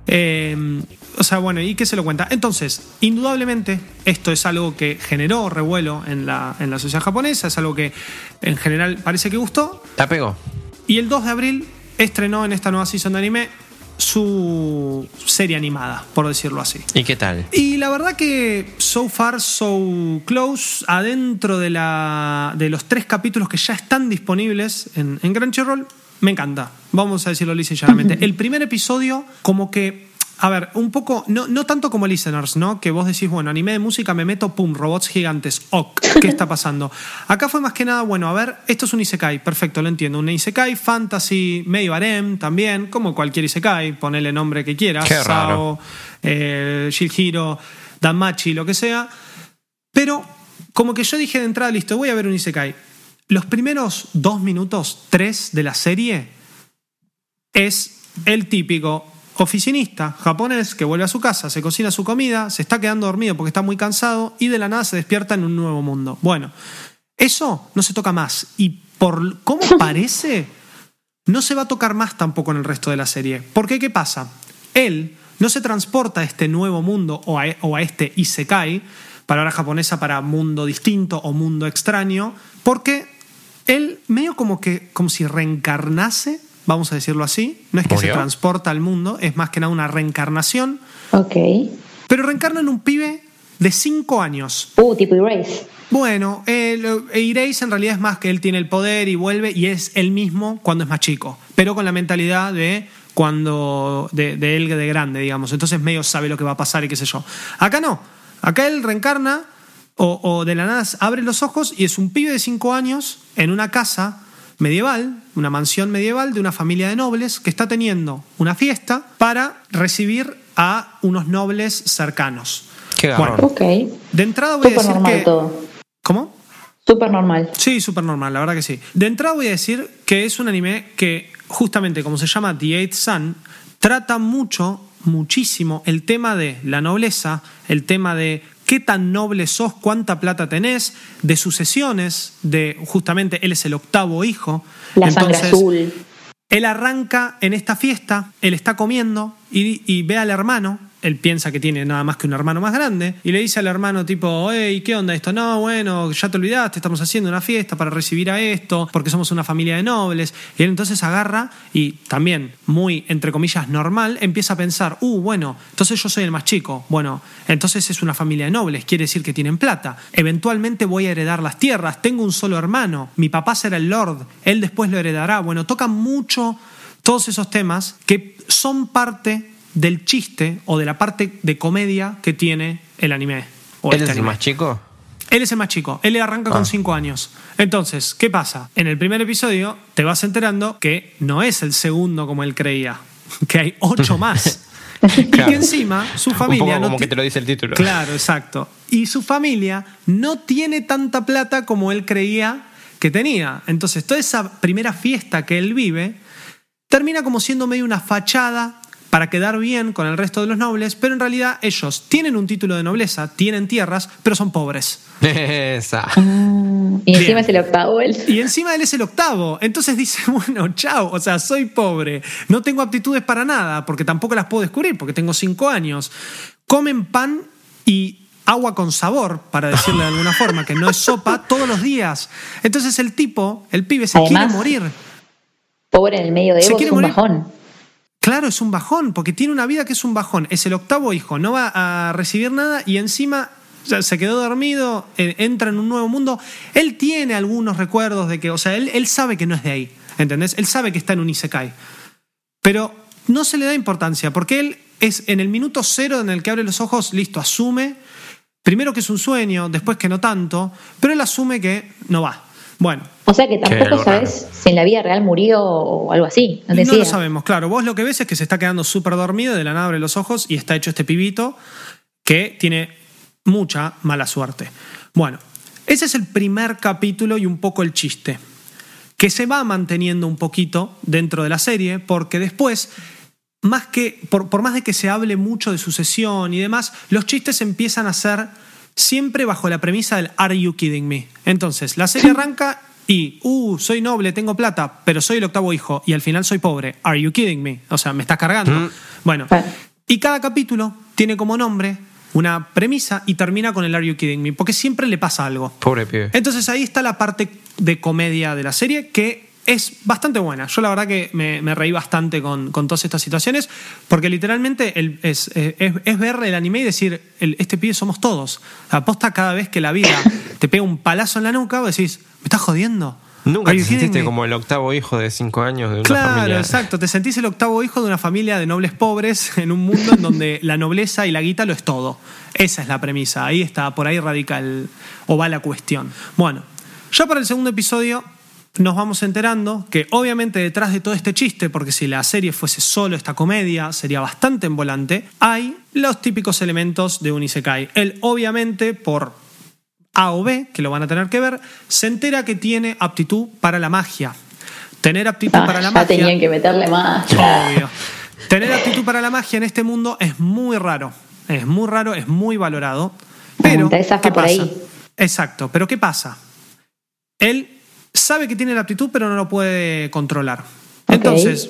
Eh, o sea, bueno, ¿y qué se lo cuenta? Entonces, indudablemente, esto es algo que generó revuelo en la, en la sociedad japonesa, es algo que en general parece que gustó. La pegó. Y el 2 de abril estrenó en esta nueva season de anime su serie animada, por decirlo así. ¿Y qué tal? Y la verdad que so far, so close, adentro de, la, de los tres capítulos que ya están disponibles en, en Crunchyroll, me encanta. Vamos a decirlo lisa y llanamente. El primer episodio, como que. A ver, un poco, no, no tanto como listeners, ¿no? Que vos decís, bueno, anime de música, me meto, pum, robots gigantes, ok, ¿qué está pasando? Acá fue más que nada, bueno, a ver, esto es un Isekai, perfecto, lo entiendo. Un Isekai, fantasy, medio harem también, como cualquier Isekai, ponele nombre que quieras, Qué raro. Sao, eh, Shihiro, Danmachi, lo que sea. Pero como que yo dije de entrada, listo, voy a ver un Isekai. Los primeros dos minutos, tres de la serie, es el típico oficinista japonés que vuelve a su casa, se cocina su comida, se está quedando dormido porque está muy cansado y de la nada se despierta en un nuevo mundo. Bueno, eso no se toca más. Y por cómo parece, no se va a tocar más tampoco en el resto de la serie. Porque, ¿qué pasa? Él no se transporta a este nuevo mundo o a, o a este Isekai, palabra japonesa para mundo distinto o mundo extraño, porque él medio como que, como si reencarnase vamos a decirlo así. No es que se transporta al mundo, es más que nada una reencarnación. Ok. Pero reencarna en un pibe de 5 años. Uh, tipo Erase. Bueno, Erase en realidad es más que él tiene el poder y vuelve y es él mismo cuando es más chico, pero con la mentalidad de cuando de, de él de grande, digamos. Entonces medio sabe lo que va a pasar y qué sé yo. Acá no. Acá él reencarna o, o de la nada abre los ojos y es un pibe de 5 años en una casa medieval, una mansión medieval de una familia de nobles que está teniendo una fiesta para recibir a unos nobles cercanos. Qué. Bueno, Ok. de entrada voy a Súper decir normal que... todo. ¿Cómo? Súper normal. Sí, súper normal, la verdad que sí. De entrada voy a decir que es un anime que, justamente como se llama The Eighth Sun, trata mucho, muchísimo el tema de la nobleza, el tema de qué tan noble sos, cuánta plata tenés, de sucesiones, de justamente él es el octavo hijo. La sangre Entonces, azul. Él arranca en esta fiesta, él está comiendo y, y ve al hermano, él piensa que tiene nada más que un hermano más grande, y le dice al hermano tipo, hey, ¿qué onda esto? No, bueno, ya te olvidaste, estamos haciendo una fiesta para recibir a esto, porque somos una familia de nobles. Y él entonces agarra y también, muy, entre comillas, normal, empieza a pensar, uh, bueno, entonces yo soy el más chico, bueno, entonces es una familia de nobles, quiere decir que tienen plata, eventualmente voy a heredar las tierras, tengo un solo hermano, mi papá será el lord, él después lo heredará, bueno, toca mucho todos esos temas que son parte del chiste o de la parte de comedia que tiene el anime. o ¿Él este es el más chico? Él es el más chico, él arranca Ah. con 5 años. Entonces, ¿qué pasa? En el primer episodio te vas enterando que no es el segundo como él creía, que hay 8 más. Y Claro. encima su familia Un poco como que te lo dice el título. Claro, exacto. Y su familia no tiene tanta plata como él creía que tenía. Entonces, toda esa primera fiesta que él vive termina como siendo medio una fachada para quedar bien con el resto de los nobles, pero en realidad ellos tienen un título de nobleza, tienen tierras, pero son pobres. Esa. Mm, Y encima Bien. es el octavo él. Y encima él es el octavo. Entonces dice, bueno, chao, o sea, soy pobre, no tengo aptitudes para nada, porque tampoco las puedo descubrir, porque tengo cinco años. Comen pan y agua con sabor, para decirle de alguna forma, que no es sopa, todos los días. Entonces el tipo, el pibe, se Además, quiere morir. Pobre en el medio de Se Evo es quiere un morir. bajón. Claro, es un bajón, porque tiene una vida que es un bajón. Es el octavo hijo, no va a recibir nada y encima se quedó dormido, eh, entra en un nuevo mundo. Él tiene algunos recuerdos de que, o sea, él, él sabe que no es de ahí, ¿entendés? Él sabe que está en un Isekai. Pero no se le da importancia, porque él es en el minuto cero en el que abre los ojos, listo, asume, primero que es un sueño, después que no tanto, pero él asume que no va. Bueno, O sea que tampoco sabes si en la vida real murió o algo así. No, No lo sabemos, claro. Vos lo que ves es que se está quedando súper dormido, de la nada abre los ojos y está hecho este pibito que tiene mucha mala suerte. Bueno, ese es el primer capítulo y un poco el chiste, que se va manteniendo un poquito dentro de la serie, porque después, más que, por, por más de que se hable mucho de sucesión y demás, los chistes empiezan a ser siempre bajo la premisa del Are you kidding me? Entonces, la serie arranca y, uh, soy noble, tengo plata, pero soy el octavo hijo y al final soy pobre. Are you kidding me? O sea, me estás cargando. Mm. Bueno, y cada capítulo tiene como nombre una premisa y termina con el Are you kidding me? Porque siempre le pasa algo. Pobre pibe. Entonces ahí está la parte de comedia de la serie que es bastante buena. Yo la verdad que me, me reí bastante con, con todas estas situaciones porque literalmente el- es, eh, es- es ver el anime y decir, el- este pibe somos todos. Aposta cada vez que la vida te pega un palazo en la nuca, vos decís, ¿me estás jodiendo? Nunca te sentiste me?" como el octavo hijo de cinco años de una Claro, familia. exacto. Te sentís el octavo hijo de una familia de nobles pobres en un mundo en donde la nobleza y la guita lo es todo. Esa es la premisa. Ahí está, por ahí radica el, o va la cuestión. Bueno, ya para el segundo episodio nos vamos enterando que obviamente detrás de todo este chiste, porque si la serie fuese solo esta comedia, sería bastante en volante, hay los típicos elementos de un Isekai. Él obviamente por a o B, que lo van a tener que ver, se entera que tiene aptitud para la magia. Tener aptitud Ah, para la ya magia. tenían que meterle más. Obvio. Tener aptitud para la magia en este mundo es muy raro. Es muy raro, es muy valorado. Pero, ¿qué por pasa? ahí. Exacto, pero ¿qué pasa? Él sabe que tiene la aptitud, pero no lo puede controlar. Entonces,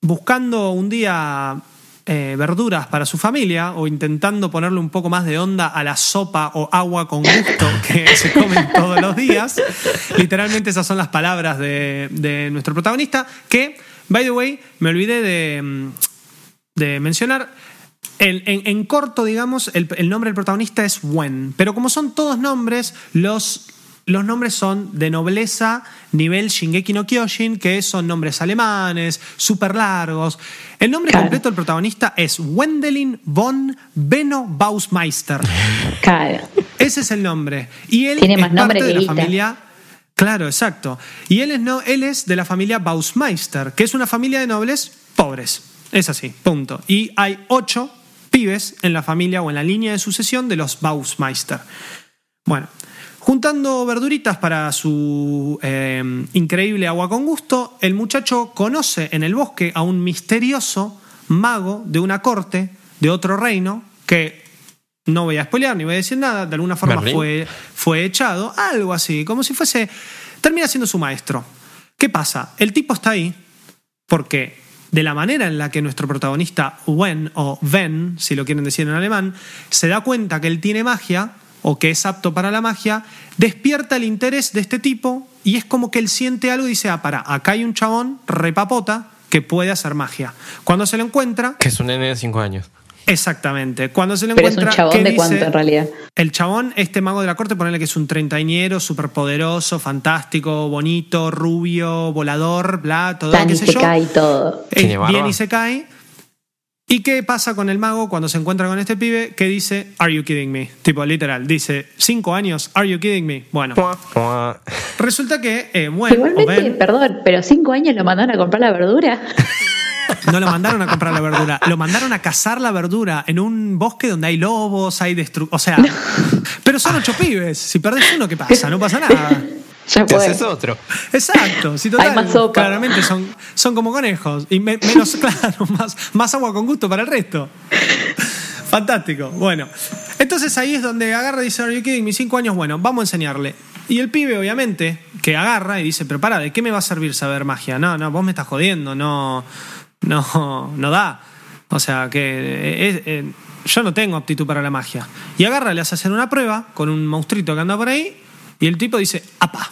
buscando un día eh, verduras para su familia o intentando ponerle un poco más de onda a la sopa o agua con gusto que se comen todos los días, literalmente esas son las palabras de, de nuestro protagonista, que By the way, me olvidé de, de mencionar. el- en, en corto, digamos, el, el nombre del protagonista es Wen. Pero como son todos nombres, los, los nombres son de nobleza, nivel Shingeki no Kyojin, que son nombres alemanes, súper largos. El nombre Claro. completo del protagonista es Wendelin von Benno Bausmeister. Claro. Ese es el nombre. Y él Tiene es más nombre parte de que la guita. familia. Claro, exacto. Y él es, no, él es de la familia Bausmeister, que es una familia de nobles pobres. Es así, punto. Y hay ocho pibes en la familia o en la línea de sucesión de los Bausmeister. Bueno, juntando verduritas para su eh, increíble agua con gusto, el muchacho conoce en el bosque a un misterioso mago de una corte de otro reino que no voy a spoilear ni voy a decir nada, de alguna forma fue, fue echado, algo así, como si fuese, termina siendo su maestro. ¿Qué pasa? El tipo está ahí porque de la manera en la que nuestro protagonista Wen o Ven, si lo quieren decir en alemán, se da cuenta que él tiene magia o que es apto para la magia, despierta el interés de este tipo y es como que él siente algo y dice, ah, para, acá hay un chabón repapota que puede hacer magia. Cuando se lo encuentra, Que es un nene de 5 años. exactamente, cuando se lo Pero es encuentra... un chabón ¿qué de dice? cuánto en realidad. El chabón, este mago de la corte, ponerle que es un treintañero, súper poderoso, fantástico, bonito, rubio, volador, bla, todo, Tan qué sé se yo. y todo. Eh, ¿Tiene barba? bien y se cae. ¿Y qué pasa con el mago cuando se encuentra con este pibe que dice, Are you kidding me? Tipo, literal, dice, cinco años, Are you kidding me? Bueno, resulta que, eh, bueno, Igualmente, Ben, perdón, pero cinco años lo mandaron a comprar la verdura. no lo mandaron a comprar la verdura, lo mandaron a cazar la verdura en un bosque donde hay lobos, hay destrucción. O sea, pero son ocho pibes. Si perdés uno, ¿qué pasa? No pasa nada. Te fue. haces otro. Exacto, si total, Hay más sopa. claramente son, son como conejos. Y me- menos, claro, más, más agua con gusto para el resto. Fantástico. Bueno, entonces ahí es donde agarra y dice, Are you kidding me? Cinco años, bueno, vamos a enseñarle. Y el pibe, obviamente, que agarra y dice, pero para, ¿de qué me va a servir saber magia? No, no, vos me estás jodiendo, no, no, no da. O sea, que eh, eh, yo no tengo aptitud para la magia. Y agarra, le hace hacer una prueba con un monstruito que anda por ahí, y el tipo dice, apa.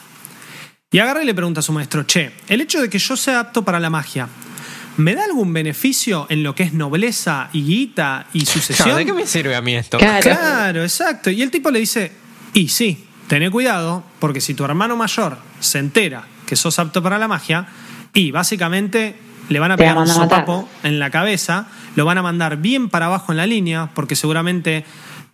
Y agarra y le pregunta a su maestro, che, el hecho de que yo sea apto para la magia, ¿me da algún beneficio en lo que es nobleza y guita y sucesión? Claro, ¿De qué me sirve a mí esto? Claro. Claro, exacto. Y el tipo le dice, y sí, tené cuidado, porque si tu hermano mayor se entera que sos apto para la magia, y básicamente le van a pegar un van a matar. sopapo en la cabeza, lo van a mandar bien para abajo en la línea, porque seguramente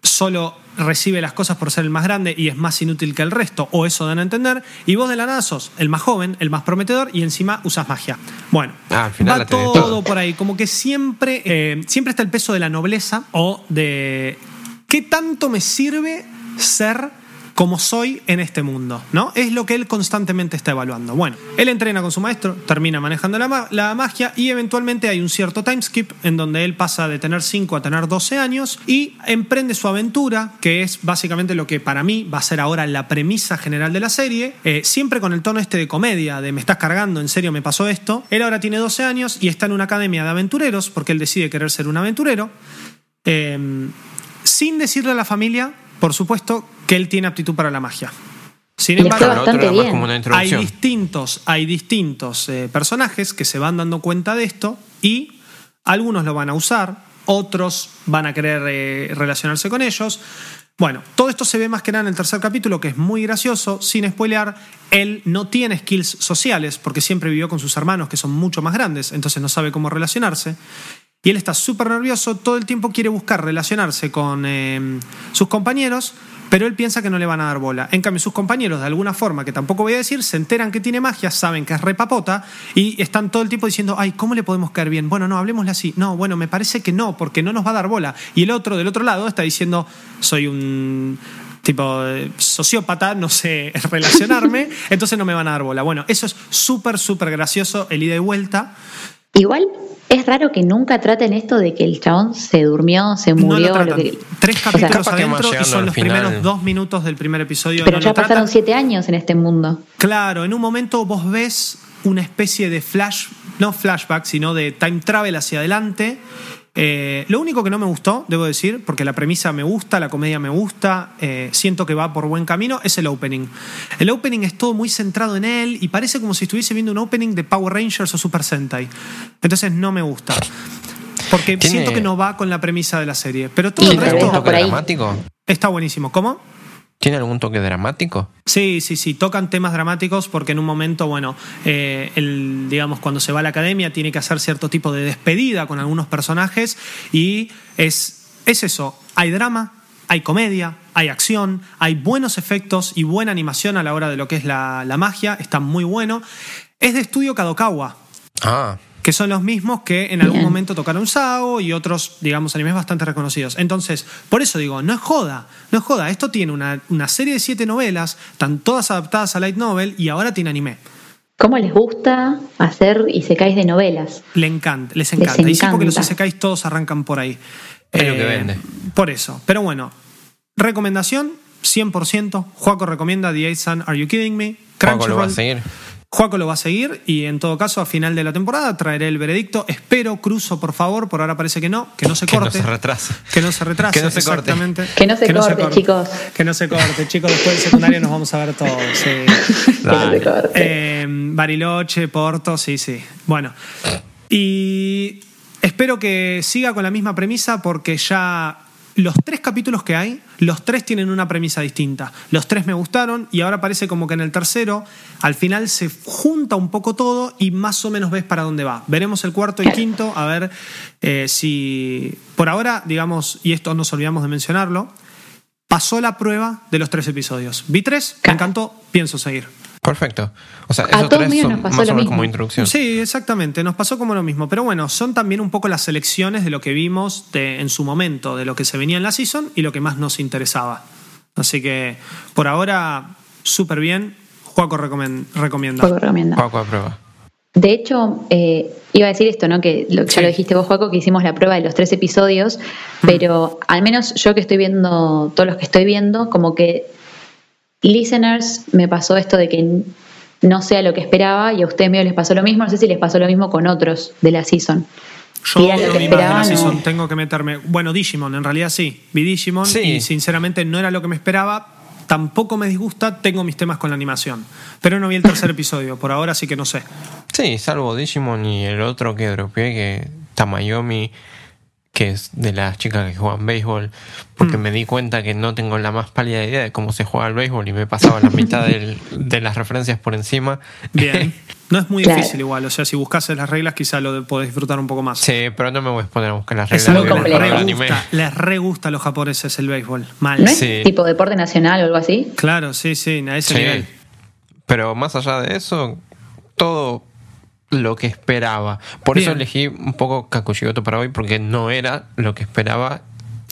solo recibe las cosas por ser el más grande y es más inútil que el resto, o eso dan a entender, y vos de la nada sos el más joven, el más prometedor, y encima usas magia. Bueno, Ah, al final va todo. por ahí, como que siempre, eh, siempre está el peso de la nobleza o de qué tanto me sirve ser como soy en este mundo, ¿no? Es lo que él constantemente está evaluando. Bueno, él entrena con su maestro, termina manejando la, ma- la magia y eventualmente hay un cierto time skip en donde él pasa de tener 5 a tener 12 años y emprende su aventura, que es básicamente lo que para mí va a ser ahora la premisa general de la serie, eh, siempre con el tono este de comedia, de me estás cargando, en serio me pasó esto. Él ahora tiene 12 años y está en una academia de aventureros porque él decide querer ser un aventurero. Eh, sin decirle a la familia, por supuesto, que él tiene aptitud para la magia. Sin embargo, hay distintos, hay distintos eh, personajes que se van dando cuenta de esto y algunos lo van a usar, otros van a querer eh, relacionarse con ellos. Bueno, todo esto se ve más que nada en el tercer capítulo, que es muy gracioso, sin spoilear. Él no tiene skills sociales porque siempre vivió con sus hermanos, que son mucho más grandes, entonces no sabe cómo relacionarse. Y él está súper nervioso, todo el tiempo quiere buscar relacionarse con eh, sus compañeros, pero él piensa que no le van a dar bola. En cambio, sus compañeros, de alguna forma, que tampoco voy a decir, se enteran que tiene magia, saben que es repapota y están todo el tiempo diciendo, ay, ¿cómo le podemos caer bien? Bueno, no, hablemosle así. No, bueno, me parece que no, porque no nos va a dar bola. Y el otro, del otro lado, está diciendo, soy un tipo sociópata, no sé relacionarme, entonces no me van a dar bola. Bueno, eso es súper, súper gracioso, el ida y vuelta. Igual es raro que nunca traten esto de que el chabón se durmió, se No murió. lo que- Tres o sea, capítulos más adentro y son los final. primeros dos minutos del primer episodio. pero no ya lo pasaron tratan. siete años en este mundo. Claro, en un momento vos ves una especie de flash, no flashback, sino de time travel hacia adelante. Eh, lo único que no me gustó, debo decir, porque la premisa me gusta, la comedia me gusta, eh, siento que va por buen camino, es el opening. El opening es todo muy centrado en él y parece como si estuviese viendo un opening de Power Rangers o Super Sentai. Entonces no me gusta. Porque siento que no va con la premisa de la serie. Pero todo el tal vez ¿Tiene resto está buenísimo. ¿Cómo? ¿Tiene algún toque dramático? Sí, sí, sí, tocan temas dramáticos porque en un momento, bueno, eh, el, digamos, cuando se va a la academia tiene que hacer cierto tipo de despedida con algunos personajes y es, es eso, hay drama, hay comedia, hay acción, hay buenos efectos y buena animación a la hora de lo que es la, la magia, está muy bueno. Es de estudio Kadokawa, Ah, que son los mismos que en algún Bien. momento tocaron Sao y otros, digamos, animes bastante reconocidos. Entonces, por eso digo, no es joda, no es joda. Esto tiene una, una serie de siete novelas, están todas adaptadas a light novel y ahora tiene anime. ¿Cómo les gusta hacer y se caes de novelas? Le encanta, les encanta. Y sí, porque los encanta. isekais todos arrancan por ahí. Eh, Es lo que vende. Por eso. Pero bueno, recomendación 100%. Juaco recomienda The Eight Sun, Are You Kidding Me? Juaco lo va a Crunchyroll. Juaco lo va a seguir y en todo caso a final de la temporada traeré el veredicto. Espero, cruzo por favor, por ahora parece que no, que no se Que no corte. se retrase. Que no se retrase. Que no se corte. exactamente. Que no se corte, chicos. Que no se corte, chicos. Después del secundario nos vamos a ver todos. sí. Que no se corte. Eh, Bariloche, Porto, sí, sí. Bueno. Y espero que siga con la misma premisa porque ya los tres capítulos que hay, los tres tienen una premisa distinta. Los tres me gustaron y ahora parece como que en el tercero al final se junta un poco todo y más o menos ves para dónde va. Veremos el cuarto y quinto a ver eh, si por ahora, digamos, y esto nos olvidamos de mencionarlo, pasó la prueba de los tres episodios. Vi tres, me encantó, pienso seguir. Perfecto. O sea, A esos todos tres son nos pasó más lo o menos mismo. como introducción. Sí, exactamente, nos pasó como lo mismo. Pero bueno, son también un poco las selecciones de lo que vimos de- en su momento, de lo que se venía en la season y lo que más nos interesaba. Así que por ahora, súper bien. Juaco recomienda. Juego recomienda. Juaco a prueba. De hecho, eh, iba a decir esto, ¿no? Que lo, Sí. ya lo dijiste vos, Juaco, que hicimos la prueba de los tres episodios, pero al menos yo que estoy viendo, todos los que estoy viendo, como que listeners me pasó esto de que no sea lo que esperaba y a ustedes medio les pasó lo mismo. No sé si les pasó lo mismo con otros de la season. Yo Mira lo que vi más de la esperaban, season, ¿no? tengo que meterme. Bueno, Digimon, en realidad sí. Vi Digimon Sí. y sinceramente no era lo que me esperaba. Tampoco me disgusta, tengo mis temas con la animación. Pero no vi el tercer episodio, por ahora sí que no sé. Sí, salvo Digimon y el otro que dropeé, que Tamayomi, que es de las chicas que juegan béisbol, porque Mm. me di cuenta que no tengo la más pálida idea de cómo se juega el béisbol y me pasaba la mitad del- de las referencias por encima. Bien. No es muy Claro. difícil igual, o sea, si buscases las reglas quizá lo podés disfrutar un poco más. Sí, pero no me voy a poner a buscar las Es reglas algo muy de les complejo. re gusta, les re gusta a los japoneses el béisbol. Mal. ¿No es Sí. tipo deporte nacional o algo así? Claro, sí, sí, a ese Sí. nivel. Pero más allá de eso, todo lo que esperaba. Por eso elegí un poco Kakushigoto para hoy, porque no era lo que esperaba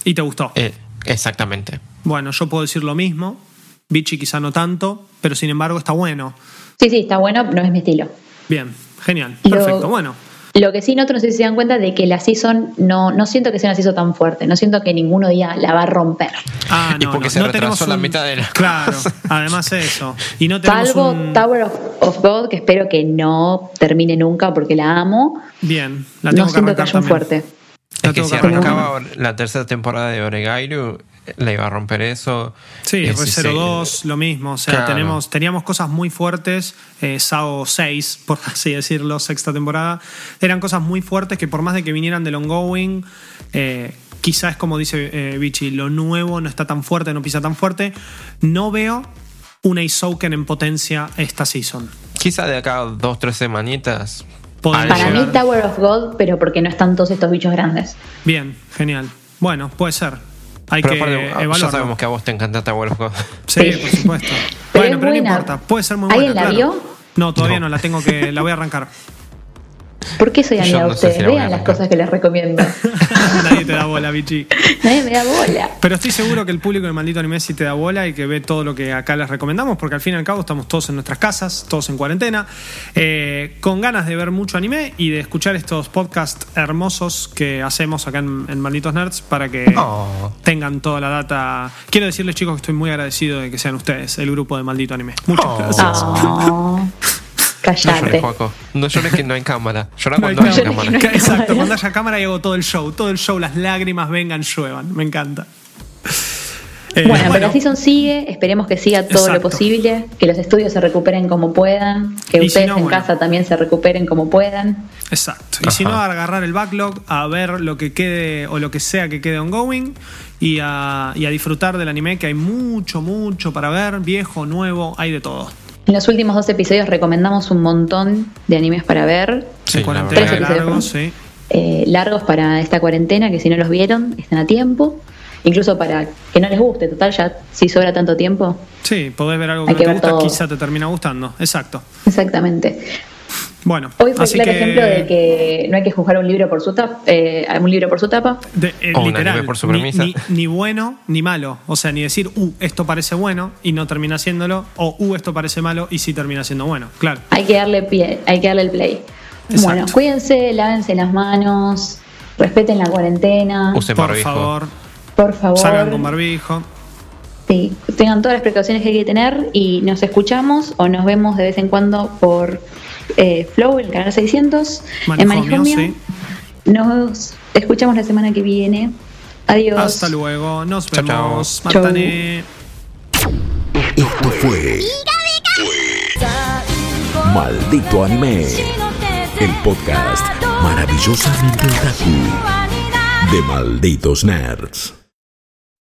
¿Y te gustó? eh, exactamente. Bueno, yo puedo decir lo mismo. Bichi quizá no tanto, pero sin embargo está bueno. Sí, sí, está bueno, no es mi estilo. Bien, genial. Lo- Perfecto. Bueno, Lo que sí noto, no sé si se dan cuenta de que la season no, no siento que sea una season tan fuerte, no siento que ninguno diga la va a romper. Ah, Y no, porque no, se no retrasó tenemos la un- mitad de la- Claro, además eso. Y no tenemos Salvo un... Tower of, of God, que espero que no termine nunca porque la amo. Bien, la tengo No que siento que haya un fuerte. Es que si arrancaba la tercera temporada de Oregairu, la iba a romper eso. Sí, Eh, sí, 02, lo mismo. O sea, Claro. tenemos, teníamos cosas muy fuertes. Eh, SAO 6, por así decirlo, sexta temporada. Eran cosas muy fuertes que por más de que vinieran del ongoing, eh, quizás como dice eh, Vichy, lo nuevo no está tan fuerte, no pisa tan fuerte. No veo una Isouken en potencia esta season. Quizá de acá dos, tres semanitas. Para llegar. mí Tower of God, pero porque no están todos estos bichos grandes. Bien, genial. Bueno, puede ser. Hay Pero que aparte, ya evaluarlo. sabemos que a vos te encanta Tower of God. Sí, Sí. por supuesto. Pero bueno, pero no importa. Puede ser muy buena. ¿Alguien la claro. vio? No, todavía No. no. la tengo que. La voy a arrancar. ¿Por qué soy amiga de no ustedes? si Vean las cosas que les recomiendo. Nadie te da bola, bichi. Nadie me da bola. Pero estoy seguro que el público del maldito anime sí te da bola y que ve todo lo que acá les recomendamos, porque al fin y al cabo estamos todos en nuestras casas, todos en cuarentena, eh, con ganas de ver mucho anime y de escuchar estos podcasts hermosos que hacemos acá en, en Malditos Nerds para que Oh. tengan toda la data. Quiero decirles, chicos, que estoy muy agradecido de que sean ustedes, el grupo de Maldito Anime. Muchas Oh. gracias. Oh. No llores, Callate. Juaco. No llores que no hay cámara. Llora No hay cuando haya cámara. cámara. Exacto, cuando haya cámara y hago todo el show. Todo el show, las lágrimas vengan, lluevan. Me encanta. Eh, Bueno, pero la season sigue, esperemos que siga todo Exacto. lo posible, que los estudios se recuperen como puedan, que Y si ustedes no, en bueno. casa también se recuperen como puedan. Exacto. Y si no, a agarrar el backlog, a ver lo que quede o lo que sea que quede ongoing y a, y a disfrutar del anime, que hay mucho, mucho para ver, viejo, nuevo, hay de todo. En los últimos dos episodios recomendamos un montón de animes para ver, Sí, Tres episodios, sí. eh, largos para esta cuarentena, que si no los vieron, están a tiempo. Incluso para que no les guste, total, ya si sobra tanto tiempo. Sí, podés ver algo que no que te gusta, todo. quizá te termina gustando. Exacto. Exactamente. Bueno, Hoy fue así claro que, ejemplo de que no hay que juzgar un libro por su tapa, eh, un libro por su tapa. de- eh, O literal, por su ni- premisa. Ni, ni bueno ni malo. O sea, ni decir, uh, esto parece bueno y no termina siéndolo, o uh, esto parece malo y sí termina siendo bueno. Claro. Hay que darle pie, hay que darle el play. Exacto. Bueno, cuídense, lávense las manos, respeten la cuarentena, Usen Por barbijo. favor, por favor. salgan con barbijo. Sí, tengan todas las precauciones que hay que tener y nos escuchamos o nos vemos de vez en cuando por eh, Flow, el canal 600, en sí. Nos escuchamos la semana que viene. Adiós. Hasta luego, nos Chao, chao. vemos. Chau. Esto fue Maldito Anime, el podcast maravillosamente otaku de Malditos Nerds.